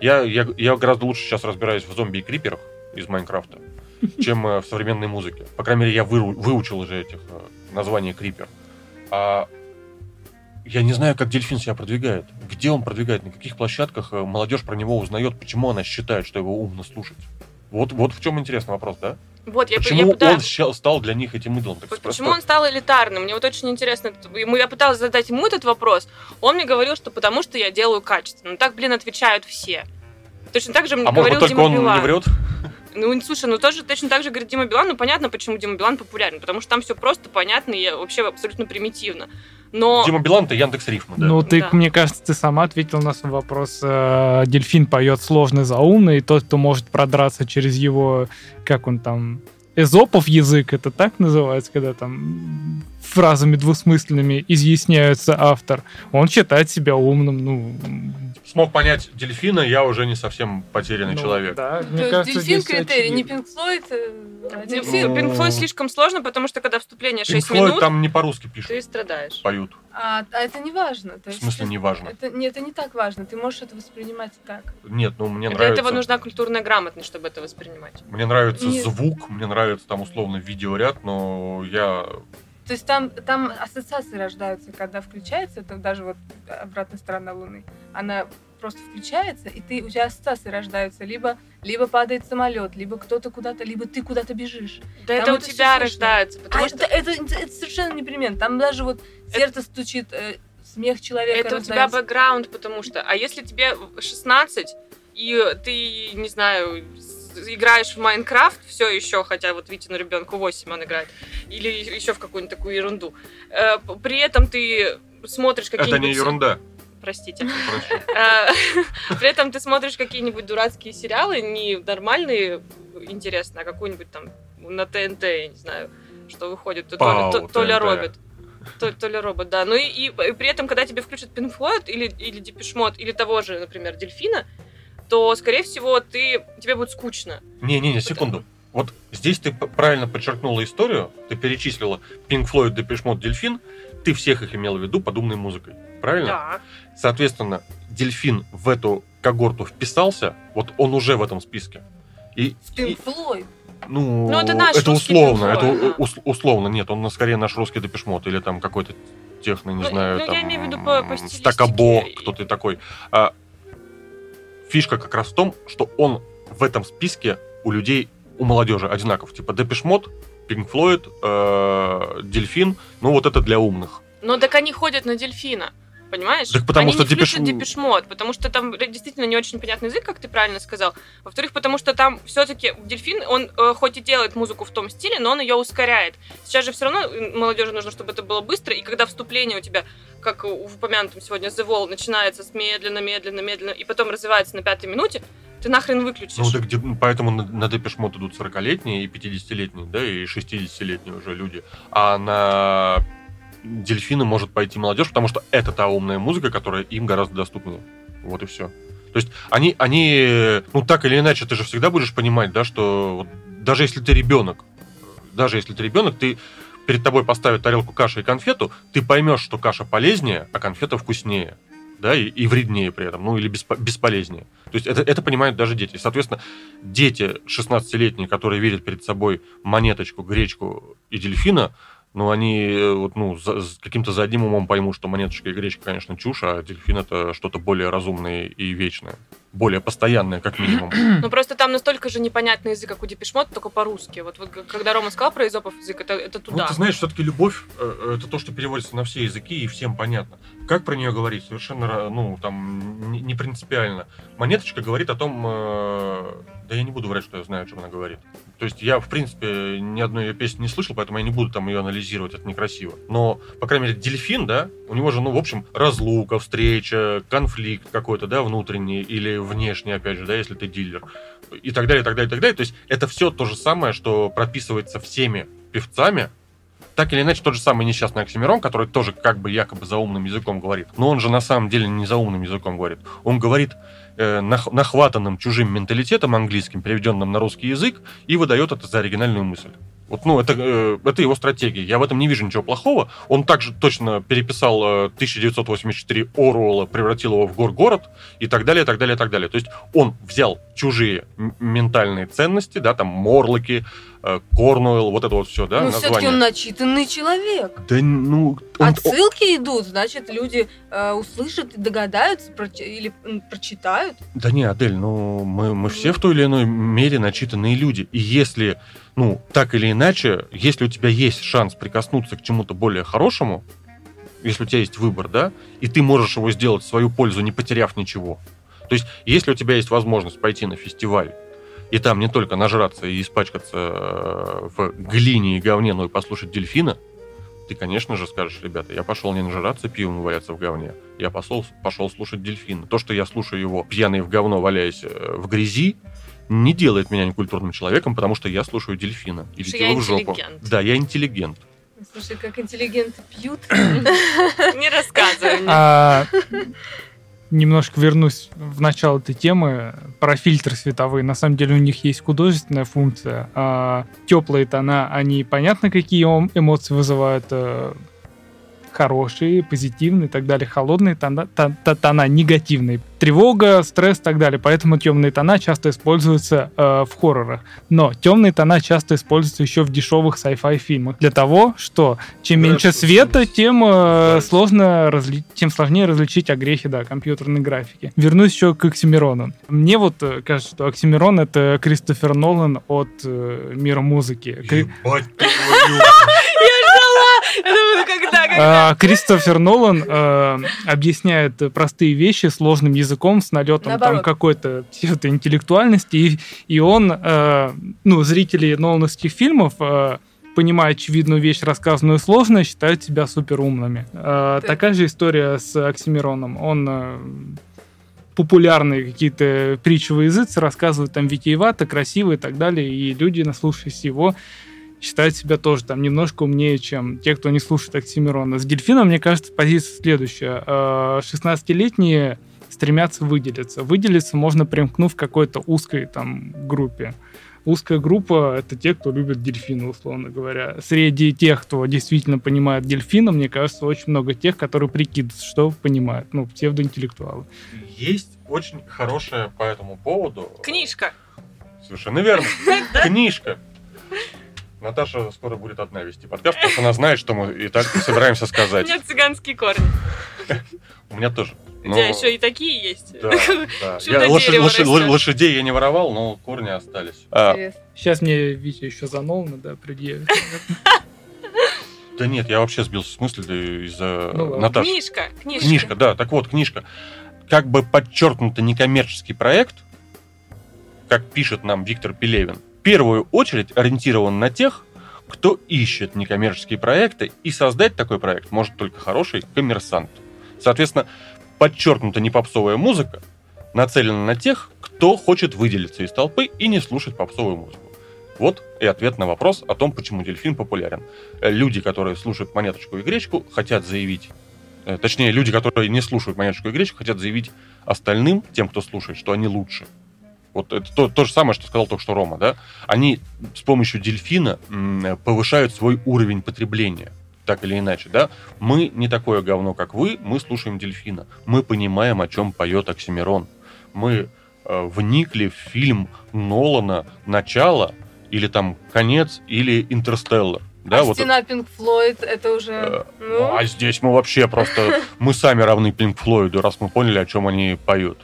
Я, я, я гораздо лучше сейчас разбираюсь в зомби и криперах из Майнкрафта, [LAUGHS] чем э, в современной музыке. По крайней мере, я выру- выучил уже этих э, названий крипер. А я не знаю, как дельфин себя продвигает. Где он продвигает, на каких площадках э, молодежь про него узнает, почему она считает, что его умно слушать. Вот, вот в чем интересный вопрос, да? Вот, я, Почему я, да. он ща- стал для них этим идолом? Так Вот просто- Почему он стал элитарным? Мне вот очень интересно. Я пыталась задать ему этот вопрос. Он мне говорил, что потому что я делаю качественно. Ну так, блин, отвечают все. Точно так же мне А может говорил быть, только Дима он Билан. не врет? Ну, слушай, ну тоже точно так же говорит Дима Билан. Ну, понятно, почему Дима Билан популярен. Потому что там все просто, понятно и вообще абсолютно примитивно. Но... Дима Билан это Яндекс Рифмы, да. Ну, ты, Да. мне кажется, ты сама ответил на свой вопрос. Э, Дельфин поет сложно заумно, и тот, кто может продраться через его, как он там, эзопов язык, это так называется, когда там фразами двусмысленными изъясняется автор, он считает себя умным, ну... Смог понять дельфина, я уже не совсем потерянный ну, человек. Да, То мне есть кажется, дельфин критерий, не очевидно. Пинк Флойд, э, а Дельфин, дельфин. Pink Floyd слишком сложно, потому что когда вступление 6 Pink Floyd минут, там не по-русски пишут, ты страдаешь. поют. А, а это не важно. То В есть смысле это- не важно? Это, нет, это не так важно. Ты можешь это воспринимать так. Нет, ну мне Для нравится. этого нужна культурная грамотность, чтобы это воспринимать. Мне нравится Нет. звук, мне нравится там условно видеоряд, но я... То есть там, там ассоциации рождаются, когда включается, это даже вот обратная сторона Луны, она просто включается, и ты, у тебя ассоциации рождаются. Либо, либо падает самолет, либо кто-то куда-то, либо ты куда-то бежишь. Да Там это у это тебя рождается, потому А что это, это, это совершенно непременно. Там даже вот сердце стучит, э, смех человека Это у тебя раздается. бэкграунд, потому что... А если тебе 16, и ты, не знаю, играешь в Майнкрафт все еще, хотя вот Витину ребенку 8 он играет, или еще в какую-нибудь такую ерунду, э, при этом ты смотришь какие-нибудь... Это не ерунда. Простите. Э, [LAUGHS] При этом ты смотришь какие-нибудь дурацкие сериалы, не нормальные, интересно, а какой-нибудь там на ТНТ, я не знаю, что выходит, Толя, то- Толя. Робот. То- Толя Робот, да. Ну и, и- и при этом, когда тебе включат Floyd или, или Mode, или того же, например, Дельфина, то, скорее всего, ты, тебе будет скучно. Не-не-не, секунду. Вот здесь ты правильно подчеркнула историю, ты перечислила Pink Floyd, Depeche Mode, Дельфин, ты всех их имела в виду под умной музыкой. Правильно? Да. Соответственно, Дельфин в эту когорту вписался, вот он уже в этом списке. И, Пинк Флойд. ну, Ну, это наш русский условно, Pink это Floyd, да. ус- условно, нет, он скорее наш русский депешмот или там какой-то техно, не Ну, знаю, ну, я там, имею в виду по- по стакабо, кто ты такой. А, фишка как раз в том, что он в этом списке у людей, у молодежи одинаков. Типа Депешмот, Floyd, э, Дельфин, ну вот это для умных. Но так они ходят на Дельфина. Понимаешь? Так потому Они что не Депеш- депешмот, потому что там действительно не очень понятный язык, как ты правильно сказал. Во-вторых, потому что там все-таки Дельфин, он э, хоть и делает музыку в том стиле, но он ее ускоряет. Сейчас же все равно молодежи нужно, чтобы это было быстро, и когда вступление у тебя, как в упомянутом сегодня The Wall, начинается с медленно, медленно, медленно, и потом развивается на пятой минуте, ты нахрен выключишь. Ну, так поэтому на, на Депешмот идут 40-летние и 50-летние, да, и 60-летние уже люди. А на Дельфины может пойти молодежь, потому что это та умная музыка, которая им гораздо доступнее. Вот и все. То есть они, они, ну так или иначе, ты же всегда будешь понимать, да, что вот даже если ты ребенок, даже если ты ребенок, ты перед тобой поставят тарелку каши и конфету, ты поймешь, что каша полезнее, а конфета вкуснее, да, и, и вреднее при этом, ну или беспо- бесполезнее. То есть это, это понимают даже дети. Соответственно, дети 16-летние, которые видят перед собой монеточку, гречку и дельфина, но они э, вот, ну, за, каким-то задним умом поймут, что монеточка и гречка, конечно, чушь, а дельфин это что-то более разумное и вечное. Более постоянное, как минимум. [CLEARS THROAT] Ну просто там настолько же непонятный язык, как у Депешмот, только по-русски. Вот, вот когда Рома сказал про изопов язык, это, это Ну, туда. ты знаешь, все-таки любовь э, это то, что переводится на все языки и всем понятно. Как про нее говорить? Совершенно, ну, там, не, не принципиально. Монеточка говорит о том, э, да я не буду врать, что я знаю, о чем она говорит. То есть я, в принципе, ни одной ее песни не слышал, поэтому я не буду там ее анализировать, это некрасиво. Но, по крайней мере, дельфин, да, у него же, ну, в общем, разлука, встреча, конфликт какой-то, да, внутренний или внешний, опять же, да, если ты дилер, и так далее, и так далее, и так далее. То есть это все то же самое, что прописывается всеми певцами, так или иначе, тот же самый несчастный Оксимирон, который тоже как бы якобы заумным языком говорит. Но он же на самом деле не заумным языком говорит. Он говорит э, нах- нахватанным чужим менталитетом английским, переведенным на русский язык, и выдает это за оригинальную мысль. Вот, ну, это, э, это его стратегия. Я в этом не вижу ничего плохого. Он также точно переписал э, 1984 Оруэлла, превратил его в гор-город и так далее, так далее, так далее. То есть он взял чужие ментальные ценности, да, там Морлоки, Корнуэлл, вот это вот все, да, ну, все-таки он начитанный человек. Да, ну, он- Отсылки идут, значит, люди э, услышат и догадаются проч- или м, прочитают. Да не, Адель, ну мы, мы все в той или иной мере начитанные люди. И если, ну, так или иначе, если у тебя есть шанс прикоснуться к чему-то более хорошему, если у тебя есть выбор, да, и ты можешь его сделать в свою пользу, не потеряв ничего. То есть, если у тебя есть возможность пойти на фестиваль, и там не только нажраться и испачкаться э, в глине и говне, но и послушать дельфина, ты, конечно же, скажешь, ребята, я пошел не нажираться пивом и валяться в говне, я пошел, пошел слушать дельфина. То, что я слушаю его пьяный в говно, валяясь э, в грязи, не делает меня некультурным человеком, потому что я слушаю дельфина. И Что я его в жопу. Да, я интеллигент. Слушай, как интеллигенты пьют. Не рассказывай мне. Немножко вернусь в начало этой темы про фильтры световые. На самом деле у них есть художественная функция. А, теплые тона, они понятно, какие эм- эмоции вызывают. Хорошие, позитивные и так далее. Холодные тона, то- то- тона негативные. Тревога, стресс и так далее. Поэтому темные тона часто используются э, в хоррорах. Но темные тона часто используются еще в дешевых sci-fi фильмах. Для того, что чем Да, меньше света, тем э, сложно разли- тем сложнее различить огрехи да, компьютерной графики. Вернусь еще к Оксимирону. Мне вот э, кажется, что Оксимирон это Кристофер Нолан от э, мира музыки. Ебать твою. Я думаю, когда, когда? А, Кристофер Нолан э, объясняет простые вещи сложным языком с налетом там какой-то псевдоинтеллектуальности, и, и он, э, ну, зрители Нолановских фильмов, э, понимая очевидную вещь, рассказанную сложно, считают себя суперумными. Э, Так. Такая же история с Оксимироном. Он э, популярные какие-то притчевые языцы рассказывают там витиевато, красиво и так далее, и люди, наслушавшись его, считают себя тоже там немножко умнее, чем те, кто не слушает Оксимирона. С дельфином, мне кажется, позиция следующая. Э, 16-летние стремятся выделиться. Выделиться можно, примкнув к какой-то узкой там группе. Узкая группа — это те, кто любит дельфина, условно говоря. Среди тех, кто действительно понимает дельфина, мне кажется, очень много тех, которые прикидываются, что понимают. Ну, псевдоинтеллектуалы. Есть очень хорошая по этому поводу. Книжка. Совершенно верно. [LAUGHS] Книжка. Наташа скоро будет одна вести подкаст, потому что она знает, что мы и так собираемся У сказать. меня цыганские корни. У меня тоже. У тебя еще и такие есть. [LAUGHS] Лошадей я не воровал, но корни остались. А. Сейчас мне Витя еще за Нолана, да, предъявит. да нет, я вообще сбился с мысли из-за Ну. Наташи. Книжка. Книжка. Книжка, да, так вот, книжка. Как бы подчеркнуто некоммерческий проект, как пишет нам Виктор Пелевин, первую очередь ориентирован на тех, кто ищет некоммерческие проекты, и создать такой проект может только хороший коммерсант. Соответственно, подчеркнута не попсовая музыка, нацелена на тех, кто хочет выделиться из толпы и не слушать попсовую музыку. Вот и ответ на вопрос о том, почему дельфин популярен. Люди, которые слушают монеточку и гречку, хотят заявить, э, точнее, люди, которые не слушают монеточку и гречку, хотят заявить остальным, тем, кто слушает, что они лучше. Вот это то, то же самое, что сказал только что Рома, да? Они с помощью дельфина повышают свой уровень потребления так или иначе, да, мы не такое говно, как вы, мы слушаем дельфина, мы понимаем, о чем поет Оксимирон, мы э, вникли в фильм Нолана «Начало» или там «Конец» или «Интерстеллар», Да, а вот стена Pink Floyd, это уже... Э, ну, А здесь мы вообще просто... [LAUGHS] Мы сами равны Пинк Флойду, раз мы поняли, о чем они поют.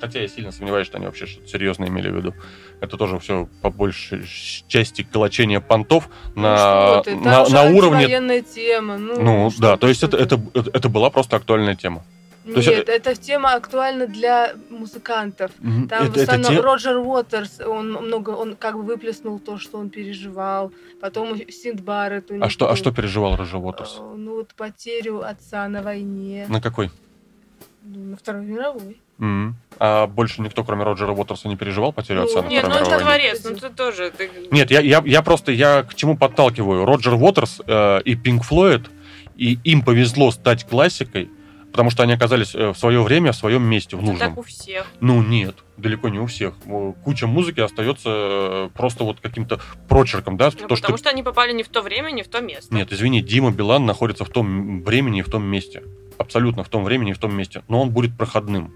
Хотя я сильно сомневаюсь, что они вообще что-то серьезное имели в виду. Это тоже все по большей части колочение понтов ну на, ты, там на, на уровне... антивоенная тема. Ну, Ну да, то есть это, это, это была просто актуальная тема. Нет, то есть эта тема актуальна для музыкантов. Там это, в это основном те- Роджер Уотерс, он много, он как бы выплеснул то, что он переживал. Потом Синд Барретт А что, а что переживал Роджер Уотерс? Э, Ну вот потерю отца на войне, На какой? ну, на Второй мировой. М. А больше никто, кроме Роджера Уотерса, не переживал потерю Ну, отца на Нет, ну это творец, ну ты тоже. ты- Нет, я, я, я просто, я к чему подталкиваю. Роджер Уотерс э, и Пинк Флойд, и им повезло стать классикой, потому что они оказались э, в свое время в своем месте, в это нужном. так у всех. Ну нет, далеко не у всех. Куча музыки остается э, просто вот каким-то прочерком, да? Ну, то, что... потому что они попали не в то время, не в то место. Нет, извини, Дима Билан находится в том времени и в том месте. Абсолютно в том времени и в том месте. Но он будет проходным.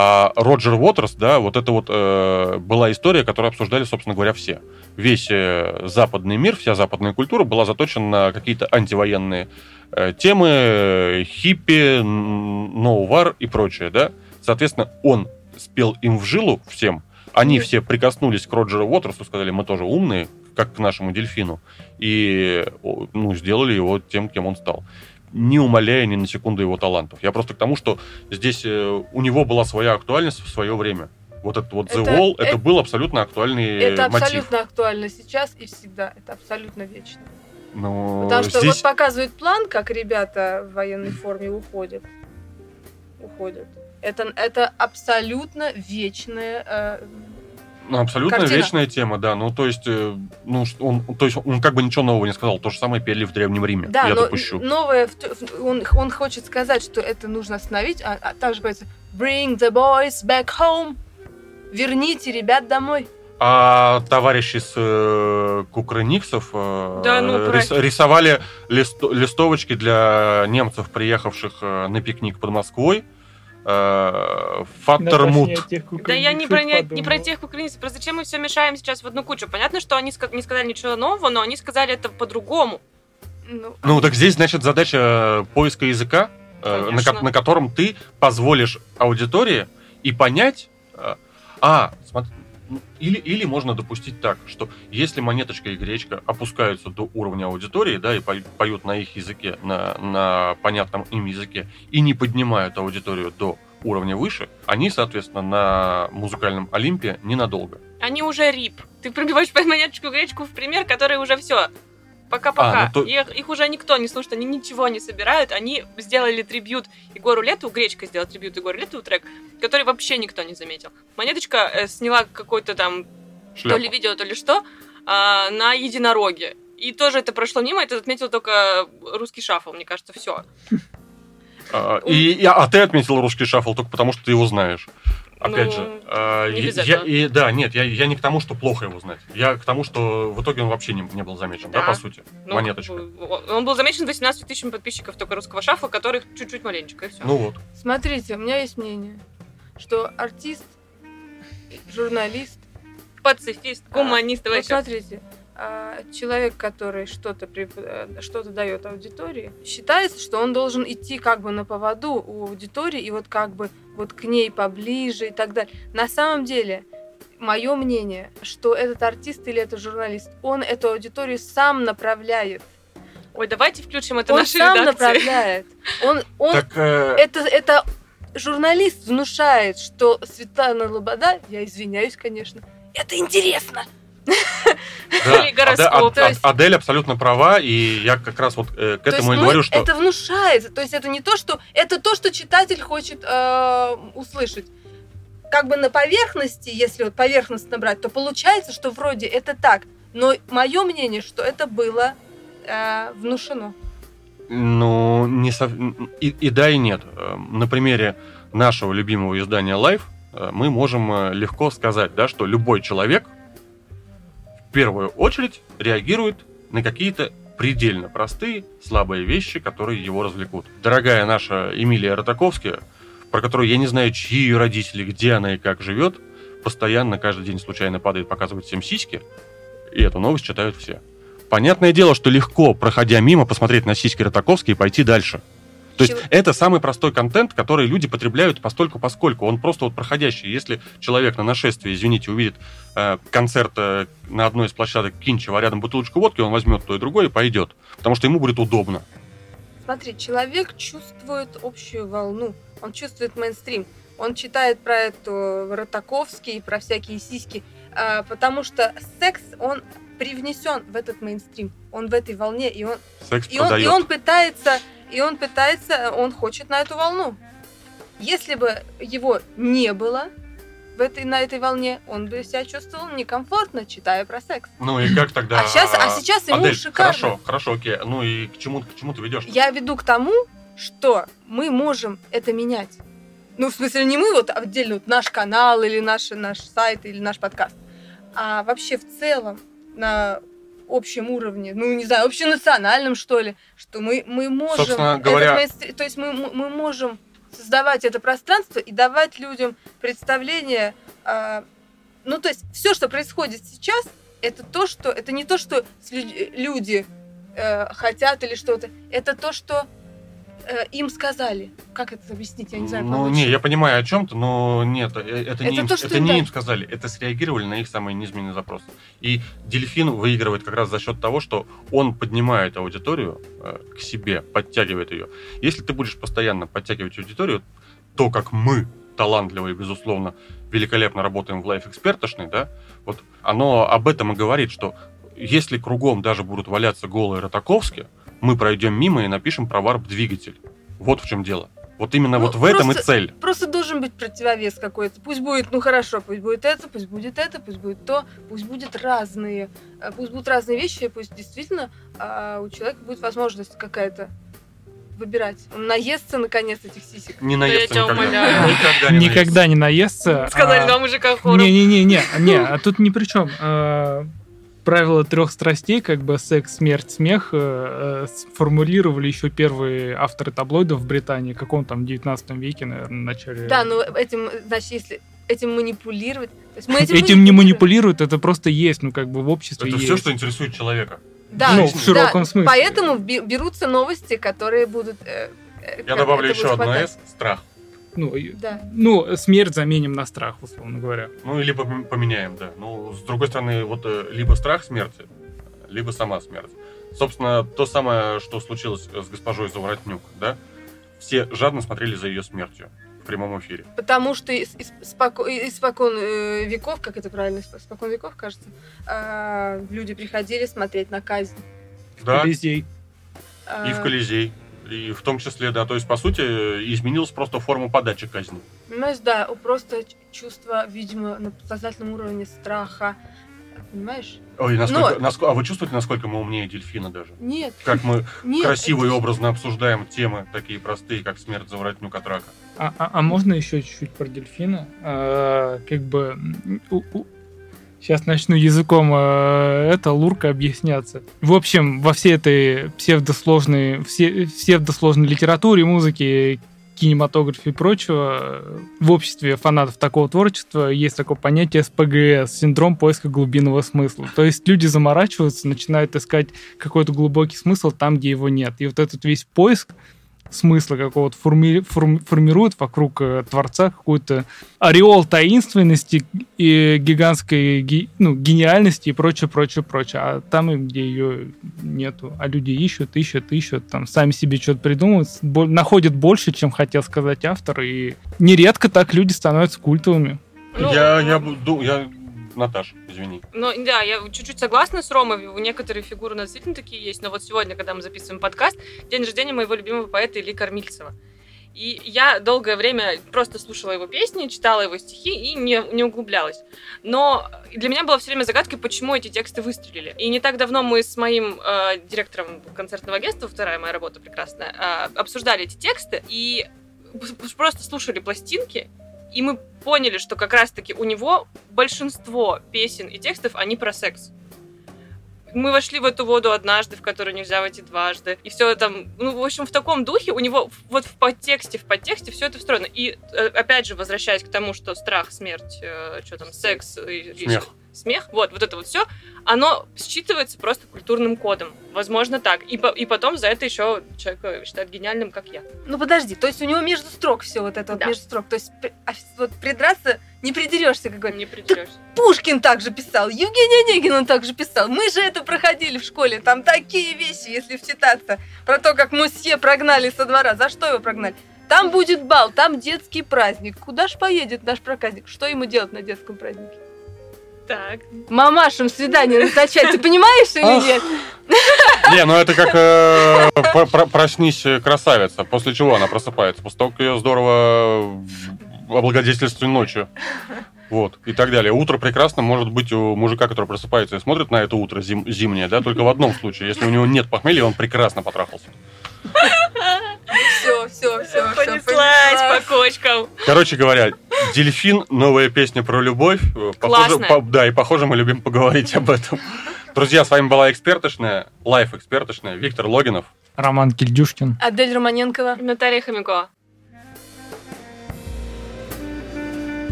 А Роджер Уотерс, да, вот это вот э, была история, которую обсуждали, собственно говоря, все. Весь э, западный мир, вся западная культура была заточена на какие-то антивоенные э, темы, э, хиппи, ноувар и прочее, да. Соответственно, он спел им в жилу всем. Они все прикоснулись к Роджеру Уотерсу, сказали, мы тоже умные, как к нашему дельфину. И ну, сделали его тем, кем он стал. Не умаляя ни на секунду его талантов. Я просто к тому, что здесь э, у него была своя актуальность в свое время. Вот этот вот The Это- Wall, это, это- был абсолютно актуальный Это мотив. абсолютно актуально сейчас и всегда. Это абсолютно вечно. Но Потому что здесь... вот показывает план, как ребята в военной форме уходят. Уходят. Это, это абсолютно вечная э, Ну, абсолютно Картина. вечная тема, да. Ну, то есть, э, ну, он, то есть, он как бы ничего нового не сказал. То же самое пели в Древнем Риме. Да, я но допущу. новое, он, он хочет сказать, что это нужно остановить, а, а там же говорится «Bring the boys back home». Верните ребят домой. А товарищи с э, Кукрыниксов э, Да, ну, рис- рисовали листо- листовочки для немцев, приехавших э, на пикник под Москвой. Э, Фаттермут. Да я не про, не, не про тех украинцев, просто зачем мы все мешаем сейчас в одну кучу? Понятно, что они не сказали ничего нового, но они сказали это по-другому. Ну, Ну, так здесь, значит, задача э, поиска языка, э, на, на котором ты позволишь аудитории и понять... А, смотри, или, или можно допустить так, что если монеточка и гречка опускаются до уровня аудитории, да, и поют на их языке, на, на понятном им языке, и не поднимают аудиторию до уровня выше, они, соответственно, на музыкальном Олимпе ненадолго. Они уже рип. Ты пробиваешь монеточку гречку в пример, который уже все. Пока-пока. А, ну то- их, их уже никто не слушает, они ничего не собирают. Они сделали трибют Егору Лету, Гречка сделал трибют Егору Лету трек, который вообще никто не заметил. Монеточка э, сняла какой-то там то Шляпа. ли видео, то ли что, а, на единороге. И тоже это прошло мимо, это отметил только русский шафл, мне кажется, все. А, И, и- а ты отметил русский шаффл только потому, что ты его знаешь. Опять Ну, же, а, не я- без я, этого. и, да, нет, я, я не к тому, что плохо его знать. Я к тому, что в итоге он вообще не, не был замечен, да, Да. по сути, Ну, монеточка. Он был замечен 18 тысячами подписчиков только русского шафла, которых чуть-чуть маленечко, и все. Ну вот. смотрите, у меня есть мнение, что артист, журналист, Пацифист, гуманист, А, вот смотрите, а, человек, который что-то э, что-то дает аудитории, считается, что он должен идти как бы на поводу у аудитории и вот как бы вот к ней поближе и так далее. На самом деле, мое мнение, что этот артист или этот журналист, он эту аудиторию сам направляет. Ой, давайте включим это он нашей сам редакции. направляет. Он, он Так, э, это, это журналист внушает, что Светлана Лобода, я извиняюсь, конечно, это интересно. Да, или гороскоп, Аде- то Ад- есть- Адель абсолютно права, и я как раз вот э, к То этому и говорю, что... это внушается. То есть это не то, что это то, что читатель хочет э, услышать. Как бы на поверхности, если вот поверхностно брать, то получается, что вроде это так. Но мое мнение, что это было э, внушено. Ну, не сов- и, и да, и нет. Э, На примере нашего любимого издания Life э, мы можем э, легко сказать, да, что любой человек в первую очередь реагирует на какие-то предельно простые, слабые вещи, которые его развлекут. Дорогая наша Эмилия Ротаковская, про которую я не знаю, чьи ее родители, где она и как живет, постоянно каждый день случайно падает, показывает всем сиськи, и эту новость читают все. Понятное дело, что легко, проходя мимо, посмотреть на сиськи Ротаковской и пойти дальше. То есть Чел- это самый простой контент, который люди потребляют постольку поскольку. Он просто вот проходящий. Если человек на нашествии, извините, увидит э, концерт э, на одной из площадок Кинчева, а рядом бутылочку водки, он возьмет то и другое и пойдет. Потому что ему будет удобно. Смотри, человек чувствует общую волну, он чувствует мейнстрим. Он читает про эту Ротаковский, про всякие сиськи, а, потому что секс, он привнесен в этот мейнстрим. Он в этой волне, и он, Секс и он, и он пытается, и он пытается, он хочет на эту волну. Если бы его не было в этой, на этой волне, он бы себя чувствовал некомфортно, читая про секс. Ну и как тогда... А сейчас, а сейчас ему Адель, шикарно. Хорошо, хорошо, окей. Ну и к чему, к чему ты ведешь? Я веду к тому, что мы можем это менять. Ну, в смысле, не мы вот отдельно, вот наш канал или наш, наш сайт или наш подкаст, а вообще в целом на общем уровне, ну, не знаю, общенациональном, что ли, что мы, мы можем... Собственно говоря- мейнстри- то есть мы, мы можем создавать это пространство и давать людям представление... а, ну, то есть все, что происходит сейчас, это то, что... Это не то, что люди э, хотят или что-то. Это то, что э, им сказали. Как это объяснить? Я не знаю. Ну, не, я понимаю о чем-то, но нет, это, не, Это им, то, что это им не дали. им сказали, это среагировали на их самые низменные запросы. И Дельфин выигрывает как раз за счет того, что он поднимает аудиторию э, к себе, подтягивает ее. Если ты будешь постоянно подтягивать аудиторию, то, как мы, талантливые, безусловно, великолепно работаем в Life экспертошной, да, вот оно об этом и говорит, что если кругом даже будут валяться голые Ротаковски, мы пройдем мимо и напишем про варп-двигатель. Вот в чем дело. Вот именно Ну, вот в этом и просто- цель. Просто должен быть противовес какой-то. Пусть будет, ну хорошо, пусть будет это, пусть будет это, пусть будет то, пусть будет разные, э, пусть будут разные вещи, пусть действительно а, у человека будет возможность какая-то выбирать. Он наестся наконец этих сисек. Не Да я наестся тебя никогда. умоляю. Никогда не Никогда не наестся. Сказали а- два мужика хором. Не-не-не, не, а тут ни при чем. Правила трех страстей, как бы секс, смерть, смех, э, э, сформулировали еще первые авторы таблоидов в Британии, в каком там 19 веке, наверное, начале. Да, но этим, значит, если этим манипулировать... То есть мы Этим, этим, не манипулируют, это просто есть, ну как бы в обществе Это есть. все, что интересует человека. Да, Ну, в да, широком смысле. Поэтому бе- берутся новости, которые будут... э, э, Я как добавлю еще одно. «с» – страх. Ну, Да. ну, смерть заменим на страх, условно говоря. Ну, либо пом- поменяем, да. Ну, с другой стороны, вот э, либо страх смерти, либо сама смерть. Собственно, то самое, что случилось с госпожой Заворотнюк, да? Все жадно смотрели за ее смертью в прямом эфире. Потому что споко- испокон э, веков, как это правильно, исп- испокон веков, кажется, а, люди приходили смотреть на казнь. Да, Колизей. А, и в Колизей. И в том числе, да, то есть, по сути, изменилась просто форма подачи казни. Понимаешь, да, у- просто чувство, видимо, на подсознательном уровне страха. Понимаешь? Ой, насколько, Но- наско- а вы чувствуете, насколько мы умнее дельфина даже? Нет, Как мы [LAUGHS] нет. красиво и это ж- образно обсуждаем темы такие простые, как смерть Заворотнюк от рака. А, а- а можно еще чуть-чуть про дельфина? А, как бы... Сейчас начну языком э, это лурка объясняться. В общем, во всей этой псевдосложной, все, псевдосложной литературе, музыке, кинематографе и прочего, э, в обществе фанатов такого творчества есть такое понятие СПГС, синдром поиска глубинного смысла. То есть люди заморачиваются, начинают искать какой-то глубокий смысл там, где его нет. И вот этот весь поиск смысла какого-то форми- форм- формирует вокруг э, творца какой-то ореол таинственности и гигантской ги- ну, гениальности и прочее, прочее, прочее. А там, где ее нету. А люди ищут, ищут, ищут, там сами себе что-то придумывают, бо- находят больше, чем хотел сказать автор, и нередко так люди становятся культовыми. Я, я, я, Наташ, извини. Ну, да, я чуть-чуть согласна с Ромой, некоторые фигуры у нас действительно такие есть, но вот сегодня, когда мы записываем подкаст, день рождения моего любимого поэта Ильи Кормильцева. И я долгое время просто слушала его песни, читала его стихи и не, не углублялась. Но для меня было все время загадкой, почему эти тексты выстрелили. И не так давно мы с моим э, директором концертного агентства, вторая моя работа прекрасная, э, обсуждали эти тексты и просто слушали пластинки, и мы поняли, что как раз-таки у него большинство песен и текстов, они про секс. Мы вошли в эту воду однажды, в которую нельзя войти дважды. И все там, ну, в общем, в таком духе у него вот в подтексте, в подтексте все это встроено. И, э, опять же, возвращаясь к тому, что страх, смерть, э, что там, секс, и- и- Смех. вот, вот это вот все, оно считывается просто культурным кодом. Возможно, так. И, по- и потом за это еще человека считают гениальным, как я. Ну подожди, то есть у него между строк все вот это вот Да. между строк. То есть а вот придраться не придерешься какой Не придерешься. Пушкин также писал, Евгений Онегин он также писал. Мы же это проходили в школе. Там такие вещи, если вчитаться, про то, как Мусье прогнали со двора. За что его прогнали? Там будет бал, там детский праздник. Куда ж поедет наш проказник? Что ему делать на детском празднике? Так. Мамашам свидание назначать, ты понимаешь или нет? Не, ну это как э, про- про- проснись, э, красавица. После чего она просыпается? После того, как ее здорово облагодетельствовали ночью. Вот, и так далее. Утро прекрасно может быть у мужика, который просыпается и смотрит на это утро зим- зимнее, да, только в одном случае. Если у него нет похмелья, он прекрасно потрахался. Все, все, все. Понеслась по кочкам. Короче говоря, «Дельфин» — новая песня про любовь. Похоже, по- да, и похоже, мы любим поговорить об этом. Друзья, с вами была экспертошная, лайф экспертошная, Виктор Логинов. Роман Кильдюшкин. Адель Романенкова. Наталья Хомякова.